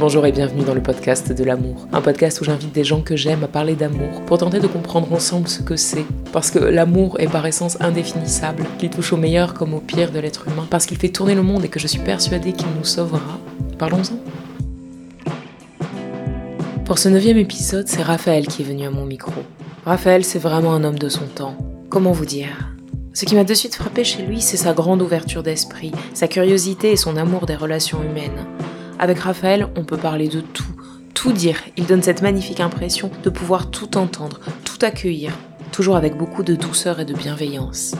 Bonjour et bienvenue dans le podcast de l'amour. Un podcast où j'invite des gens que j'aime à parler d'amour pour tenter de comprendre ensemble ce que c'est. Parce que l'amour est par essence indéfinissable, qu'il touche au meilleur comme au pire de l'être humain, parce qu'il fait tourner le monde et que je suis persuadée qu'il nous sauvera. Parlons-en. Pour ce neuvième épisode, c'est Raphaël qui est venu à mon micro. Raphaël, c'est vraiment un homme de son temps. Comment vous dire? Ce qui m'a de suite frappé chez lui, c'est sa grande ouverture d'esprit, sa curiosité et son amour des relations humaines. Avec Raphaël, on peut parler de tout, tout dire. Il donne cette magnifique impression de pouvoir tout entendre, tout accueillir, toujours avec beaucoup de douceur et de bienveillance.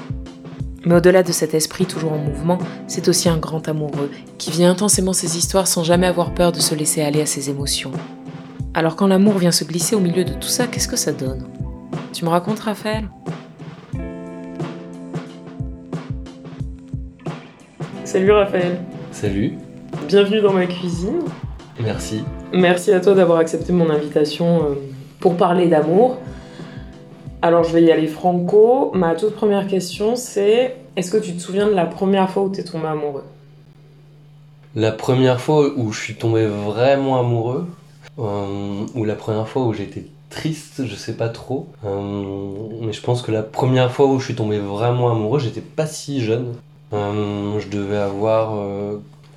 Mais au-delà de cet esprit toujours en mouvement, c'est aussi un grand amoureux qui vit intensément ses histoires sans jamais avoir peur de se laisser aller à ses émotions. Alors quand l'amour vient se glisser au milieu de tout ça, qu'est-ce que ça donne? Tu me racontes Raphaël? Salut Raphaël, Salut, bienvenue dans ma cuisine. merci. Merci à toi d'avoir accepté mon invitation euh, pour parler d'amour. Alors je vais y aller franco. Ma toute première question c'est est-ce que tu te souviens de la première fois où tu es tombé amoureux? La première fois où je suis tombé vraiment amoureux, euh, ou la première fois où j'étais triste, je sais pas trop. Euh, mais je pense que la première fois où je suis tombé vraiment amoureux, j'étais pas si jeune. Euh, je devais avoir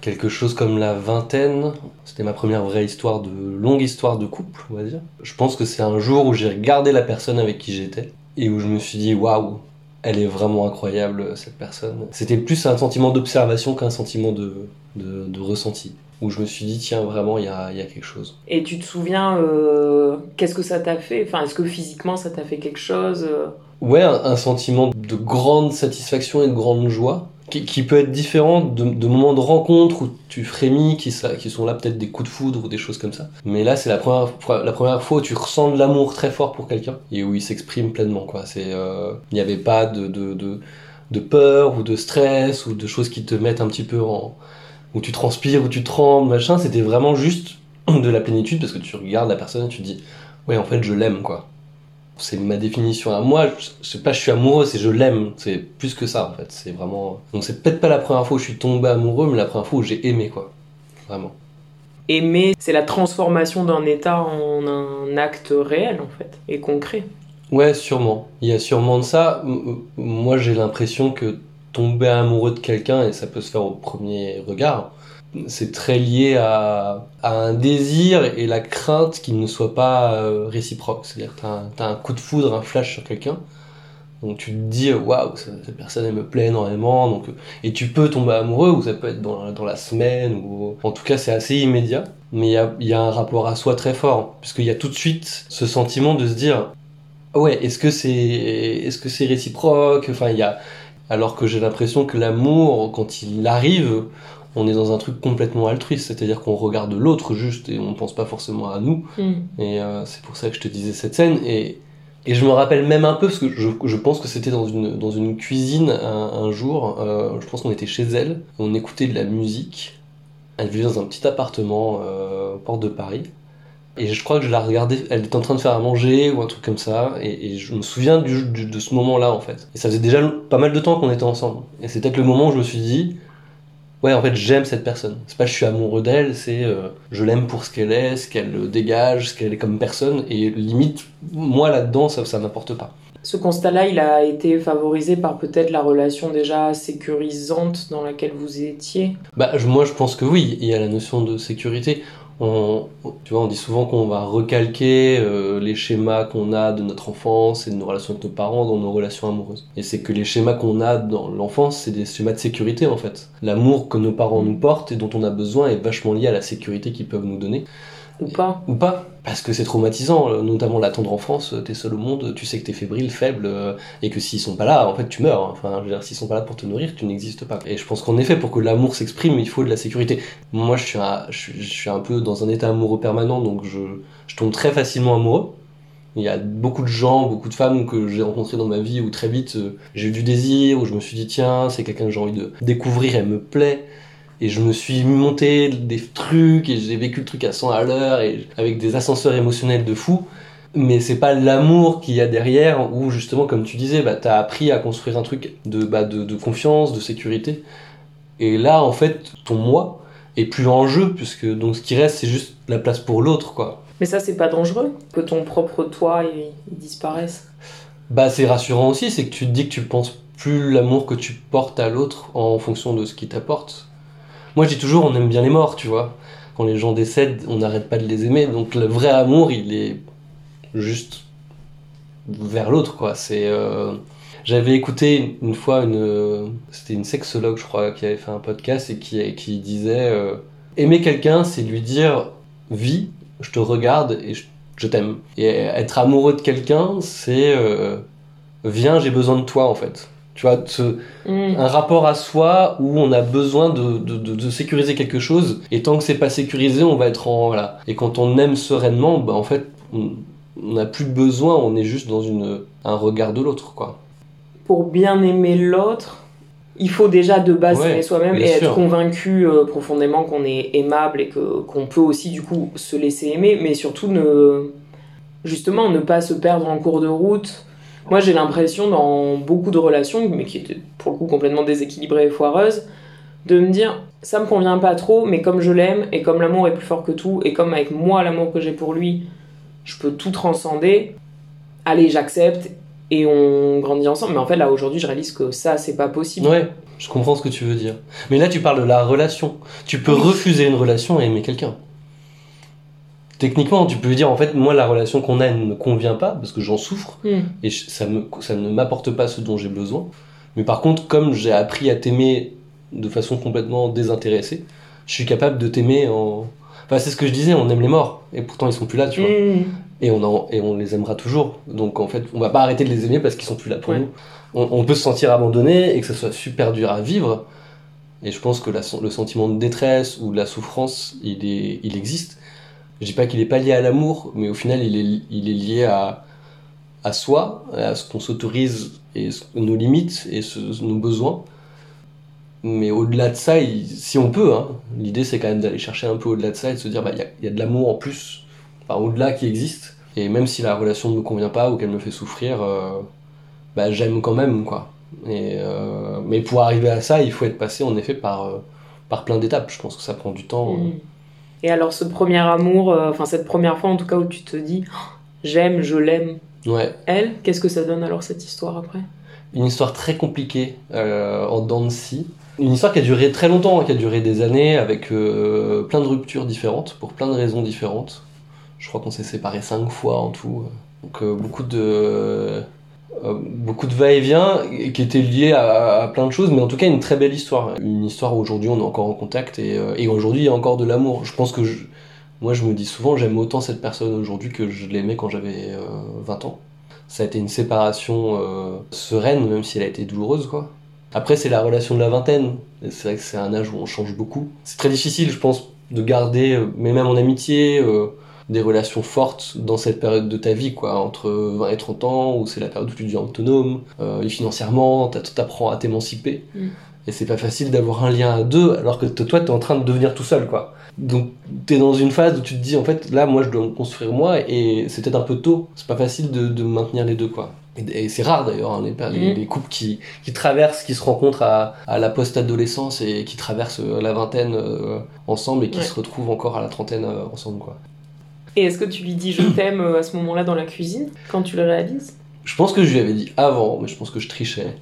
quelque chose comme la vingtaine. C'était ma première vraie histoire de longue histoire de couple, on va dire. Je pense que c'est un jour où j'ai regardé la personne avec qui j'étais et où je me suis dit waouh, elle est vraiment incroyable cette personne. C'était plus un sentiment d'observation qu'un sentiment de, de, de ressenti. Où je me suis dit tiens vraiment il y a, y a quelque chose. Et tu te souviens euh, qu'est-ce que ça t'a fait? Enfin, est-ce que physiquement ça t'a fait quelque chose euh? Ouais, un, un sentiment de grande satisfaction et de grande joie, qui, peut être différent de, moments de rencontre où tu frémis, qui, qui sont là peut-être des coups de foudre ou des choses comme ça. Mais là, c'est la première, la première fois où tu ressens de l'amour très fort pour quelqu'un et où il s'exprime pleinement. Quoi. Euh, il n'y avait pas de, de, de, de peur ou de stress ou de choses qui te mettent un petit peu en... où tu transpires, où tu trembles, machin. C'était vraiment juste de la plénitude parce que tu regardes la personne et tu te dis, ouais, en fait, je l'aime, quoi. C'est ma définition à moi. Je sais pas, je suis amoureux, c'est je l'aime. C'est plus que ça en fait. C'est vraiment. Donc c'est peut-être pas la première fois où je suis tombé amoureux, mais la première fois où j'ai aimé quoi. Vraiment. Aimer, c'est la transformation d'un état en un acte réel en fait et concret. Ouais, sûrement. Il y a sûrement de ça. Moi j'ai l'impression que tomber amoureux de quelqu'un, et ça peut se faire au premier regard, c'est très lié à, un désir et la crainte qu'il ne soit pas euh, réciproque. C'est-à-dire que t'as un, t'as un coup de foudre, un flash sur quelqu'un. Donc tu te dis waouh cette personne elle me plaît énormément donc et tu peux tomber amoureux ou ça peut être dans, dans la semaine ou en tout cas c'est assez immédiat mais il y a, y a un rapport à soi très fort puisqu'il y a tout de suite ce sentiment de se dire ouais est-ce que c'est est-ce que c'est réciproque? Enfin y a alors que j'ai l'impression que l'amour quand il arrive on est dans un truc complètement altruiste c'est-à-dire qu'on regarde l'autre juste et on pense pas forcément à nous et euh, c'est pour ça que je te disais cette scène. Et, et je me rappelle même un peu, parce que je, je pense que c'était dans une, dans une cuisine un, un jour. euh, je pense qu'on était chez elle. On écoutait de la musique. Elle vivait dans un petit appartement euh, porte de Paris. Et je crois que je la regardais, elle était en train de faire à manger ou un truc comme ça. Et, et je me souviens du, du- de ce moment-là, en fait. Et ça faisait déjà pas mal de temps qu'on était ensemble. Et c'est peut-être le moment où je me suis dit, Ouais, en fait, j'aime cette personne. C'est pas je suis amoureux d'elle, c'est euh, je l'aime pour ce qu'elle est, ce qu'elle dégage, ce qu'elle est comme personne. Et limite, moi là-dedans, ça, ça pas. Ce constat-là, il a été favorisé par peut-être la relation déjà sécurisante dans laquelle vous étiez? Bah, moi, je pense que oui, il y a la notion de sécurité. On, tu vois, dit souvent qu'on va recalquer euh, les schémas qu'on a de notre enfance et de nos relations avec nos parents dans nos relations amoureuses. Et c'est que les schémas qu'on a dans l'enfance, c'est des schémas de sécurité en fait. L'amour que nos parents nous portent et dont on a besoin est vachement lié à la sécurité qu'ils peuvent nous donner. Ou pas Ou pas Parce que c'est traumatisant, euh, notamment la tendre enfance, euh, t'es seul au monde, tu sais que t'es fébrile, faible, euh, et que s'ils sont pas là, en fait tu meurs. Enfin, je veux dire, s'ils sont pas là pour te nourrir, tu n'existes pas. Et je pense qu'en effet, pour que l'amour s'exprime, il faut de la sécurité. Moi, je suis un, peu dans un état amoureux permanent, donc je, tombe très facilement amoureux. Il y a beaucoup de gens, beaucoup de femmes que j'ai rencontrées dans ma vie où très vite j'ai eu du désir, où je me suis dit tiens, c'est quelqu'un que j'ai envie de découvrir, elle me plaît. Et je me suis monté des trucs et j'ai vécu le truc à 100 à l'heure et avec des ascenseurs émotionnels de fou. Mais c'est pas l'amour qu'il y a derrière où justement, comme tu disais, bah, t'as appris à construire un truc de, bah, de, de confiance, de sécurité. Et là, en fait, ton moi est plus en jeu puisque donc ce qui reste, c'est juste la place pour l'autre, quoi. Mais ça, c'est pas dangereux Que ton propre toi, il, il disparaisse Bah, c'est rassurant aussi, c'est que tu te dis que tu penses plus l'amour que tu portes à l'autre en fonction de ce qu'il t'apporte. Moi, dis toujours, on aime bien les morts, tu vois. Quand les gens décèdent, on n'arrête pas de les aimer. Donc, le vrai amour, il est juste vers l'autre, quoi. C'est. euh, J'avais écouté une fois une. C'était une sexologue, je crois, qui avait fait un podcast et qui, disait euh, Aimer quelqu'un, c'est lui dire Vis, je te regarde et je, t'aime. Et être amoureux de quelqu'un, c'est euh, Viens, j'ai besoin de toi, en fait. Tu vois, ce, Hmm. un rapport à soi où on a besoin de, de, de, de sécuriser quelque chose et tant que c'est pas sécurisé on va être en voilà et quand on aime sereinement bah en fait on n'a plus besoin on est juste dans une un regard de l'autre quoi Pour bien aimer l'autre, il faut déjà de base Ouais, aimer soi-même et sûr. être convaincu euh, profondément qu'on est aimable et que qu'on peut aussi du coup se laisser aimer, mais surtout ne justement ne pas se perdre en cours de route. Moi, j'ai l'impression dans beaucoup de relations, mais qui étaient pour le coup complètement déséquilibrées et foireuses, de me dire ça me convient pas trop, mais comme je l'aime et comme l'amour est plus fort que tout et comme avec moi l'amour que j'ai pour lui, je peux tout transcender. Allez, j'accepte et on grandit ensemble. Mais en fait, là aujourd'hui, je réalise que ça, c'est pas possible. ouais je comprends ce que tu veux dire mais là tu parles de la relation tu peux refuser une relation et aimer quelqu'un techniquement tu peux dire en fait moi la relation qu'on a ne me convient pas parce que j'en souffre Hmm. et je- ça, me, ça ne m'apporte pas ce dont j'ai besoin. Mais par contre, comme j'ai appris à t'aimer de façon complètement désintéressée, je suis capable de t'aimer en... Enfin, c'est ce que je disais, on aime les morts, et pourtant ils sont plus là, tu vois. Hmm. Et, on en- et on les aimera toujours. Donc en fait, on va pas arrêter de les aimer parce qu'ils sont plus là pour Ouais. nous. On, on peut se sentir abandonné et que ça soit super dur à vivre. Et je pense que la- le sentiment de détresse ou de la souffrance, il, est, il existe. Je dis pas qu'il est pas lié à l'amour, mais au final, il est, lié à, à soi, à ce qu'on s'autorise et nos limites et nos besoins. Mais au-delà de ça, si on peut, hein, l'idée c'est quand même d'aller chercher un peu au-delà de ça et de se dire, bah, il y, a, de l'amour en plus, au-delà qui existe. Et même si la relation ne me convient pas ou qu'elle me fait souffrir, euh, bah, j'aime quand même, quoi. Euh, mais pour arriver à ça, il faut être passé en effet par, euh, par plein d'étapes. Je pense que ça prend du temps. euh. Et alors, ce premier amour, euh, enfin, cette première fois en tout cas où tu te dis Oh, j'aime, je l'aime, Ouais, elle, qu'est-ce que ça donne alors cette histoire après? Une histoire très compliquée euh, en dents de scie. Une histoire qui a duré très longtemps, hein, qui a duré des années, avec euh, plein de ruptures différentes, pour plein de raisons différentes. Je crois qu'on s'est séparés cinq fois en tout. Donc beaucoup de beaucoup de va-et-vient qui étaient liés à, plein de choses, mais en tout cas une très belle histoire. Une histoire où aujourd'hui on est encore en contact et, euh, et aujourd'hui il y a encore de l'amour. Je pense que je- moi je me dis souvent j'aime autant cette personne aujourd'hui que je l'aimais quand j'avais euh, 20 ans. Ça a été une séparation euh, sereine, même si elle a été douloureuse, quoi. Après, c'est la relation de la vingtaine. C'est vrai que c'est un âge où on change beaucoup. C'est très difficile, je pense, de garder, euh, mais même en amitié, euh, des relations fortes dans cette période de ta vie, quoi. Entre 20 et 30 ans, où c'est la période où tu deviens autonome, euh, et financièrement, t'a- t'apprends à t'émanciper. Mm. Et c'est pas facile d'avoir un lien à deux, alors que toi, t'es en train de devenir tout seul, quoi. Donc, t'es dans une phase où tu te dis, en fait, là, moi, je dois me construire moi, et c'est peut-être un peu tôt. C'est pas facile de, de maintenir les deux, quoi. Et, et c'est rare, d'ailleurs, hein, les, les, les couples qui, qui traversent, qui se rencontrent à, à la post-adolescence et qui traversent euh, la vingtaine euh, ensemble et qui Ouais. se retrouvent encore à la trentaine euh, ensemble, quoi. Et est-ce que tu lui dis je t'aime euh, à ce moment-là dans la cuisine, quand tu le réalises? Je pense que je lui avais dit avant, mais je pense que je trichais.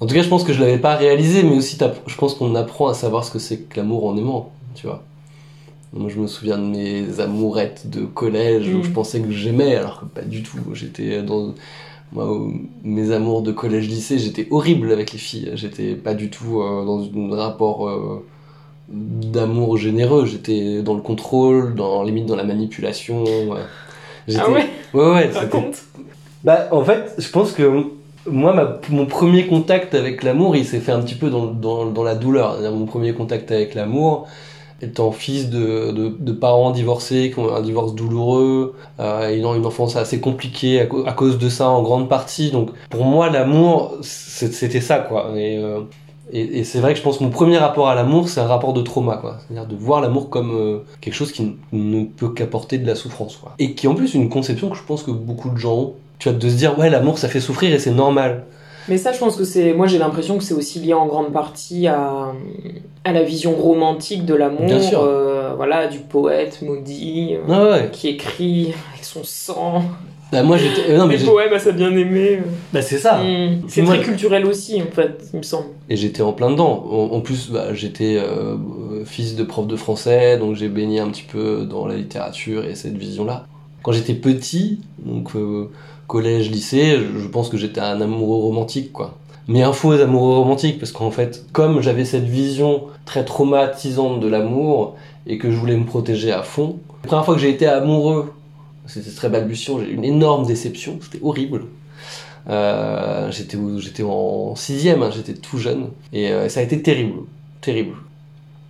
En tout cas, je pense que je l'avais pas réalisé, mais aussi je pense qu'on apprend à savoir ce que c'est que l'amour en aimant, tu vois. Moi, je me souviens de mes amourettes de collège où Mm. je pensais que j'aimais, alors que pas du tout. J'étais dans. Moi, mes amours de collège-lycée, j'étais horrible avec les filles. J'étais pas du tout euh, dans un rapport euh, d'amour généreux. J'étais dans le contrôle, dans limite dans la manipulation. ouais. J'étais- Ah ouais Ouais, ouais. c'était- Raconte. Bah, en fait, je pense que moi, ma- mon premier contact avec l'amour, il s'est fait un petit peu dans, dans, dans la douleur. Mon premier contact avec l'amour, étant fils de, de, de parents divorcés, qui ont un divorce douloureux, euh, ayant une enfance assez compliquée à, à cause de ça en grande partie. Donc, pour moi, l'amour, c'était ça, quoi. Et, euh, et, et c'est vrai que je pense que mon premier rapport à l'amour, c'est un rapport de trauma, quoi. C'est-à-dire de voir l'amour comme euh, quelque chose qui ne peut qu'apporter de la souffrance, quoi. Et qui, en plus, une conception que je pense que beaucoup de gens ont. Tu vois, de se dire, ouais, l'amour, ça fait souffrir et c'est normal. Mais ça, je pense que c'est. Moi, j'ai l'impression que c'est aussi lié en grande partie à, à la vision romantique de l'amour. Bien sûr. euh, voilà, du poète maudit euh, Ah ouais. qui écrit avec son sang. Bah, moi, j'étais. euh, Non, mais j'ai- poèmes à sa bien-aimée. bah, c'est ça. Mm. C'est moi- très culturel aussi, en fait, il me semble. Et j'étais en plein dedans. En, en plus, bah, j'étais euh, euh, fils de prof de français, donc j'ai baigné un petit peu dans la littérature et cette vision-là. Quand j'étais petit, donc euh, collège, lycée, je, je pense que j'étais un amoureux romantique, quoi. Mais un faux amoureux romantique, parce qu'en fait, comme j'avais cette vision très traumatisante de l'amour et que je voulais me protéger à fond, la première fois que j'ai été amoureux, c'était très balbutiant, j'ai eu une énorme déception, c'était horrible. Euh, j'étais en sixième, hein, j'étais tout jeune et euh, ça a été terrible, terrible.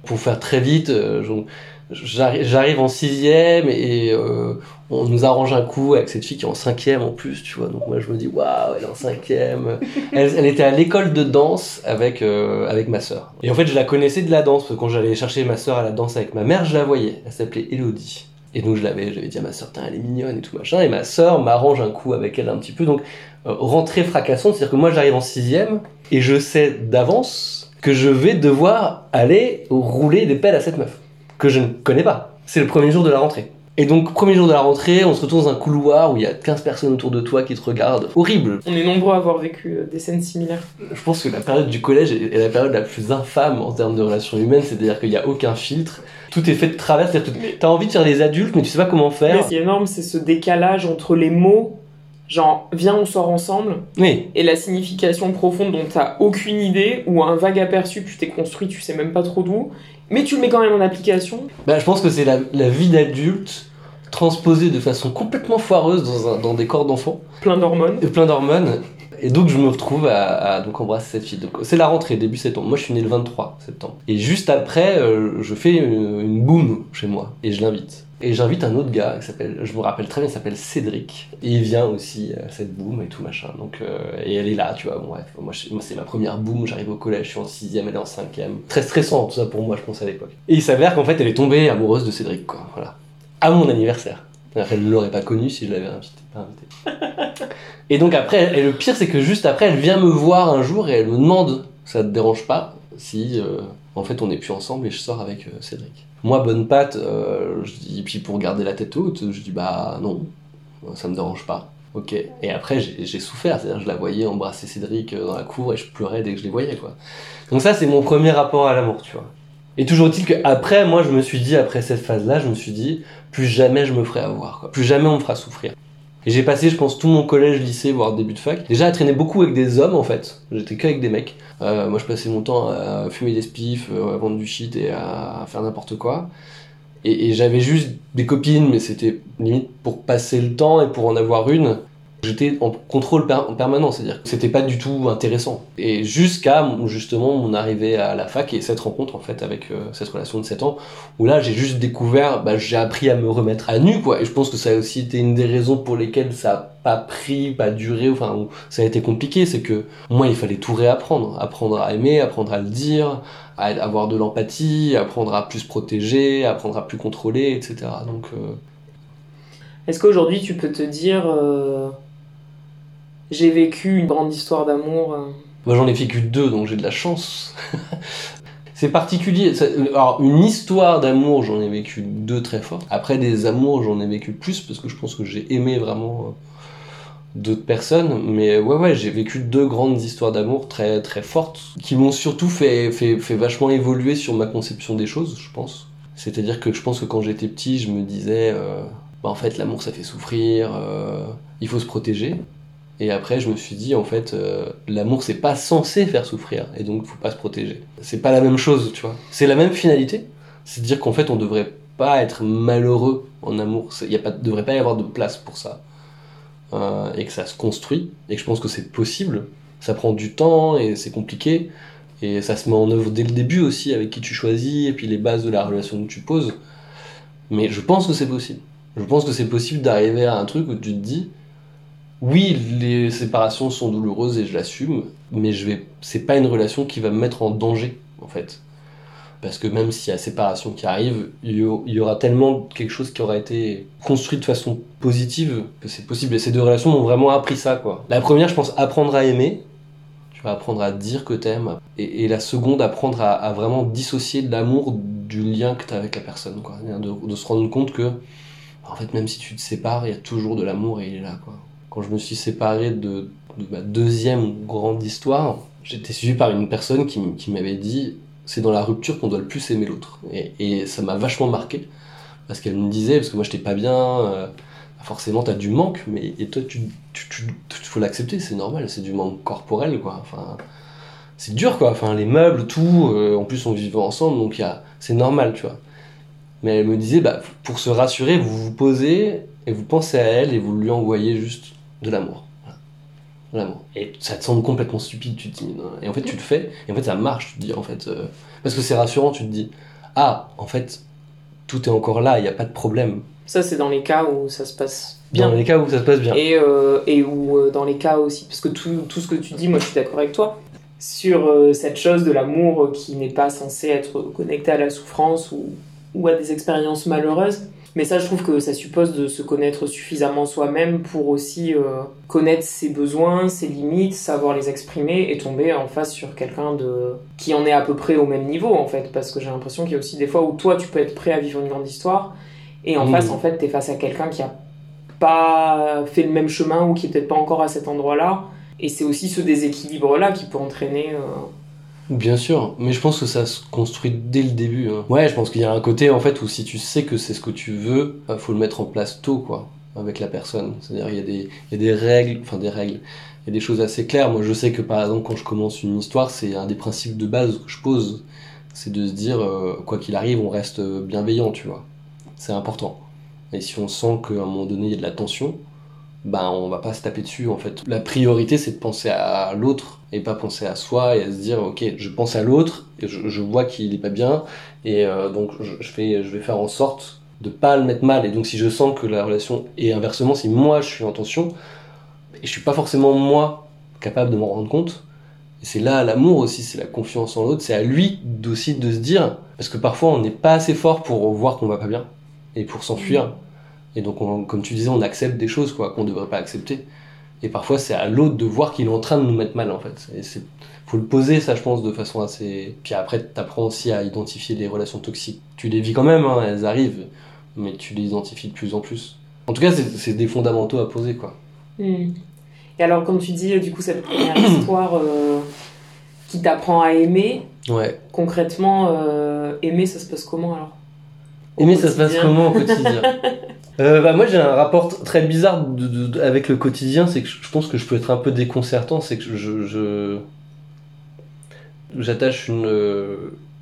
Pour faire très vite, euh, j'arrive en sixième et on nous arrange un coup avec cette fille qui est en cinquième en plus, tu vois. Donc moi je me dis waouh, elle est en cinquième. elle, elle était à l'école de danse avec avec ma sœur. Et en fait je la connaissais de la danse parce que quand j'allais chercher ma sœur à la danse avec ma mère, je la voyais. Elle s'appelait Elodie. Et donc je l'avais, j'avais dit à ma Tain, elle est mignonne et tout machin. Et ma sœur m'arrange un coup avec elle un petit peu. Donc euh, rentrée fracassante, c'est-à-dire que moi j'arrive en sixième et je sais d'avance que je vais devoir aller rouler des pelles à cette meuf que je ne connais pas. C'est le premier jour de la rentrée. Et donc premier jour de la rentrée, on se retrouve dans un couloir où il y a 15 personnes autour de toi qui te regardent. Horrible. On est nombreux à avoir vécu euh, des scènes similaires. Je pense que la période du collège est la période la plus infâme en termes de relations humaines, c'est-à-dire qu'il n'y a aucun filtre. Tout est fait de travers, c'est-à-dire que t'as envie de faire des adultes, mais tu sais pas comment Mais faire. ce qui est énorme, c'est ce décalage entre les mots, genre viens, on sort ensemble, Oui, et la signification profonde dont t'as aucune idée, ou un vague aperçu que tu t'es construit, tu sais même pas trop d'où, mais tu le mets quand même en application. Bah, je pense que c'est la, la vie d'adulte transposée de façon complètement foireuse dans, un- dans des corps d'enfants, Plein d'hormones. et plein d'hormones. Et donc je me retrouve à, à donc embrasser cette fille. C'est la rentrée, début septembre. Moi je suis né le 23 septembre. Et juste après, euh, je fais une, une boum chez moi et je l'invite. Et j'invite un autre gars je me rappelle très bien, il s'appelle Cédric. Et il vient aussi à cette boum et tout machin. Donc euh, et elle est là, tu vois. Bon, bref, moi, c'est ma première boum. J'arrive au collège, je suis en sixième, elle est en cinquième. Très stressant tout ça pour moi, je pense à l'époque. Et il s'avère qu'en fait elle est tombée amoureuse de Cédric, quoi. Voilà. À mon anniversaire. Qu'elle ne l'aurait pas connu si je l'avais invité. Pas invité. Et donc après, et le pire c'est que juste après, elle vient me voir un jour et elle me demande, ça te dérange pas si euh, en fait on n'est plus ensemble et je sors avec euh, Cédric. Moi, bonne patte, euh, je dis, puis pour garder la tête haute, je dis bah non, ça me dérange pas. Ok. Et après, j'ai j'ai souffert, c'est-à-dire je la voyais embrasser Cédric euh, dans la cour et je pleurais dès que je les voyais quoi. Donc ça, c'est mon premier rapport à l'amour, tu vois. Et toujours est-il qu'après, moi, je me suis dit, après cette phase-là, je me suis dit, plus jamais je me ferai avoir, quoi. plus jamais on me fera souffrir. Et j'ai passé, je pense, tout mon collège, lycée, voire début de fac, déjà à traîner beaucoup avec des hommes, en fait. J'étais qu'avec des mecs. Euh, moi, je passais mon temps à fumer des spliffs, euh, à vendre du shit et à faire n'importe quoi. Et, et j'avais juste des copines, mais c'était limite pour passer le temps et pour en avoir une. J'étais en contrôle en permanent, c'est-à-dire que c'était pas du tout intéressant. Et jusqu'à justement mon arrivée à la fac et cette rencontre en fait avec euh, cette relation de 7 ans, où là j'ai juste découvert, bah, j'ai appris à me remettre à nu quoi. Et je pense que ça a aussi été une des raisons pour lesquelles ça a pas pris, pas duré, enfin où ça a été compliqué, c'est que moi il fallait tout réapprendre, apprendre à aimer, apprendre à le dire, à avoir de l'empathie, apprendre à plus protéger, apprendre à plus contrôler, etc. Donc euh, Est-ce qu'aujourd'hui tu peux te dire euh, j'ai vécu une grande histoire d'amour euh, Moi j'en ai vécu deux, donc j'ai de la chance. c'est particulier. Ça- Alors une histoire d'amour, j'en ai vécu deux très fortes. Après des amours, j'en ai vécu plus parce que je pense que j'ai aimé vraiment euh, d'autres personnes. Mais ouais ouais, j'ai vécu deux grandes histoires d'amour très très fortes qui m'ont surtout fait, fait fait vachement évoluer sur ma conception des choses, je pense. C'est-à-dire que je pense que quand j'étais petit, je me disais, euh, bah, en fait l'amour ça fait souffrir, euh, il faut se protéger. Et après, je me suis dit, en fait, euh, l'amour, c'est pas censé faire souffrir, et donc faut pas se protéger. C'est pas la même chose, tu vois. C'est la même finalité, c'est dire qu'en fait, on devrait pas être malheureux en amour. Il pas, devrait pas y avoir de place pour ça. Euh, et que ça se construit, et que je pense que c'est possible. Ça prend du temps, et c'est compliqué, et ça se met en œuvre dès le début aussi, avec qui tu choisis, et puis les bases de la relation que tu poses. Mais je pense que c'est possible. Je pense que c'est possible d'arriver à un truc où tu te dis, oui, les séparations sont douloureuses et je l'assume, mais je vais, c'est pas une relation qui va me mettre en danger, en fait. Parce que même s'il y a séparation qui arrive, il y aura tellement quelque chose qui aura été construit de façon positive que c'est possible. Et ces deux relations m'ont vraiment appris ça, quoi. La première, je pense, apprendre à aimer. Tu vas apprendre à dire que t'aimes. Et, et la seconde, apprendre à, vraiment dissocier l'amour du lien que t'as avec la personne, quoi. De, de se rendre compte que, en fait, même si tu te sépares, il y a toujours de l'amour et il est là, quoi. Quand je me suis séparé de, ma deuxième grande histoire, j'étais suivi par une personne qui, m'avait dit c'est dans la rupture qu'on doit le plus aimer l'autre. Et, ça m'a vachement marqué. Parce qu'elle me disait, parce que moi j'étais pas bien, euh, forcément t'as du manque, mais et toi tu, tu, tu, tu- faut l'accepter, c'est normal, c'est du manque corporel quoi. Enfin, c'est dur quoi. Enfin, les meubles, tout, euh, en plus on vivait ensemble, donc c'est normal, tu vois. Mais elle me disait, bah, pour se rassurer, vous vous posez et vous pensez à elle et vous lui envoyez juste de l'amour. Voilà. De l'amour. Et ça te semble complètement stupide, tu te dis, non. et en fait tu le fais, et en fait ça marche, tu te dis, en fait, euh, parce que c'est rassurant, tu te dis, ah, en fait, tout est encore là, il n'y a pas de problème. Ça, c'est dans les cas où ça se passe bien. Dans les cas où ça se passe bien. Et, euh, et où euh, dans les cas aussi, parce que tout, tout ce que tu dis, moi je suis d'accord avec toi, sur euh, cette chose de l'amour qui n'est pas censé être connecté à la souffrance ou, ou à des expériences malheureuses. Mais ça, je trouve que ça suppose de se connaître suffisamment soi-même pour aussi euh, connaître ses besoins, ses limites, savoir les exprimer et tomber en face sur quelqu'un de qui en est à peu près au même niveau en fait. Parce que j'ai l'impression qu'il y a aussi des fois où toi, tu peux être prêt à vivre une grande histoire et en Mhm. face, en fait, t'es face à quelqu'un qui a pas fait le même chemin ou qui est peut-être pas encore à cet endroit-là. Et c'est aussi ce déséquilibre-là qui peut entraîner. euh, Bien sûr, mais je pense que ça se construit dès le début. hein. Ouais, je pense qu'il y a un côté en fait où si tu sais que c'est ce que tu veux, bah, faut le mettre en place tôt, quoi, avec la personne. C'est-à-dire il y a des, règles, enfin des règles, il y a des choses assez claires. Moi, je sais que par exemple quand je commence une histoire, c'est un des principes de base que je pose, c'est de se dire euh, quoi qu'il arrive, on reste bienveillant, tu vois. C'est important. Et si on sent qu'à un moment donné il y a de la tension, ben on va pas se taper dessus en fait. La priorité c'est de penser à l'autre et pas penser à soi et à se dire ok je pense à l'autre je, vois qu'il est pas bien et euh, donc je, je fais je vais faire en sorte de pas le mettre mal et donc si je sens que la relation et inversement si moi je suis en tension et je suis pas forcément moi capable de m'en rendre compte et c'est là l'amour aussi c'est la confiance en l'autre c'est à lui aussi de se dire parce que parfois on n'est pas assez fort pour voir qu'on va pas bien et pour s'enfuir et donc, on- comme tu disais, on accepte des choses quoi qu'on devrait pas accepter. Et parfois, c'est à l'autre de voir qu'il est en train de nous mettre mal, en fait. Et c'est faut le poser, ça, je pense, de façon assez. Puis après, t'apprends aussi à identifier les relations toxiques. Tu les vis quand même, hein, elles arrivent, mais tu les identifies de plus en plus. En tout cas, c'est des fondamentaux à poser, quoi. Hmm. Et alors, comme tu dis, du coup, cette première histoire euh, qui t'apprend à aimer, Ouais. concrètement, euh, aimer, ça se passe comment alors? Au Mais ça se passe comment au quotidien? Euh, bah moi j'ai un rapport très bizarre avec le quotidien, c'est que je pense que je peux être un peu déconcertant, c'est que je, j'attache une, euh,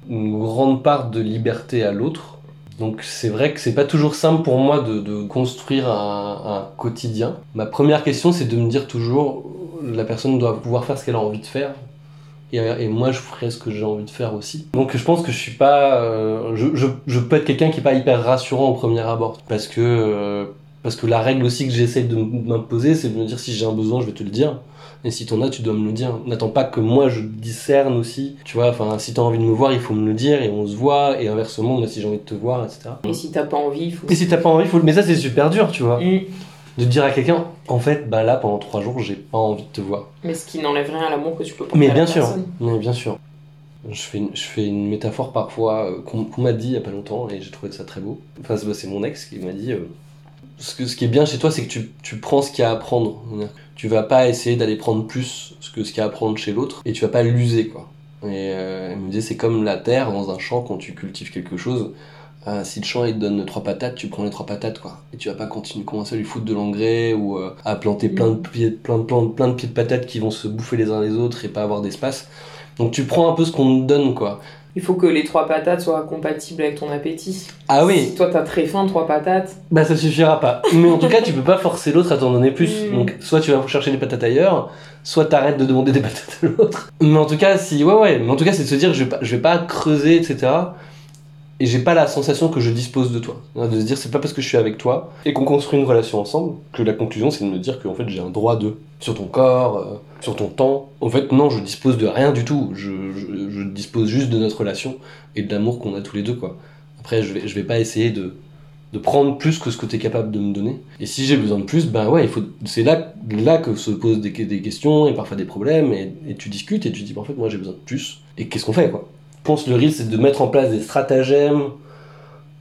une grande part de liberté à l'autre. Donc c'est vrai que c'est pas toujours simple pour moi de, de construire un, un quotidien. Ma première question c'est de me dire toujours la personne doit pouvoir faire ce qu'elle a envie de faire. Et, et moi je ferai ce que j'ai envie de faire aussi. Donc je pense que je suis pas... euh, je, je, je peux être quelqu'un qui est pas hyper rassurant au premier abord. Parce que, euh, parce que la règle aussi que j'essaie de m'imposer c'est de me dire si j'ai un besoin je vais te le dire. Et si t'en as, tu dois me le dire. N'attends pas que moi je discerne aussi. Tu vois, enfin, si t'as envie de me voir, il faut me le dire et on se voit. Et inversement, moi, si j'ai envie de te voir, etc. Et si t'as pas envie, il faut. Et si t'as pas envie, faut... mais ça c'est super dur, tu vois. Hmm. De dire à quelqu'un, en fait, bah là, pendant trois jours, j'ai pas envie de te voir. Mais ce qui n'enlève rien à l'amour que tu peux porter Mais à la bien sûr, personne. mais bien sûr. Je fais, une, je fais une métaphore parfois euh, qu'on m'a dit il y a pas longtemps et j'ai trouvé ça très beau. Enfin, c'est bah, c'est mon ex qui m'a dit euh, ce, que, ce qui est bien chez toi, c'est que tu, tu prends ce qu'il y a à prendre. Tu vas pas essayer d'aller prendre plus que ce qu'il y a à prendre chez l'autre et tu vas pas l'user quoi. Et euh, elle me disait c'est comme la terre dans un champ quand tu cultives quelque chose. Ah, si le champ il te donne trois patates, tu prends les trois patates quoi. Et tu vas pas continuer commencer à lui foutre de l'engrais ou euh, à planter plein de pieds, plein de plein de- plein de pieds de patates qui vont se bouffer les uns les autres et pas avoir d'espace. Donc tu prends un peu ce qu'on te donne quoi. Il faut que les trois patates soient compatibles avec ton appétit. Ah oui, Si toi t'as très faim, trois patates. bah ça suffira pas. Mais en tout cas, tu peux pas forcer l'autre à t'en donner plus. Mm. Donc soit tu vas chercher des patates ailleurs, soit t'arrêtes de demander des patates à l'autre. Mais en tout cas, si ouais ouais, mais en tout cas, c'est de se dire je vais pas, je vais pas creuser etc. Et j'ai pas la sensation que je dispose de toi. De se dire c'est pas parce que je suis avec toi et qu'on construit une relation ensemble que la conclusion c'est de me dire qu'en fait j'ai un droit de sur ton corps, euh, sur ton temps. En fait non, je dispose de rien du tout. Je, je, dispose juste de notre relation et de l'amour qu'on a tous les deux quoi. Après je vais je vais pas essayer de de prendre plus que ce que tu es capable de me donner. Et si j'ai besoin de plus, ben ouais, il faut c'est là là que se posent des, des questions et parfois des problèmes et, et tu discutes et tu dis ben, en fait moi j'ai besoin de plus et qu'est-ce qu'on fait quoi? Je pense que le risque c'est de mettre en place des stratagèmes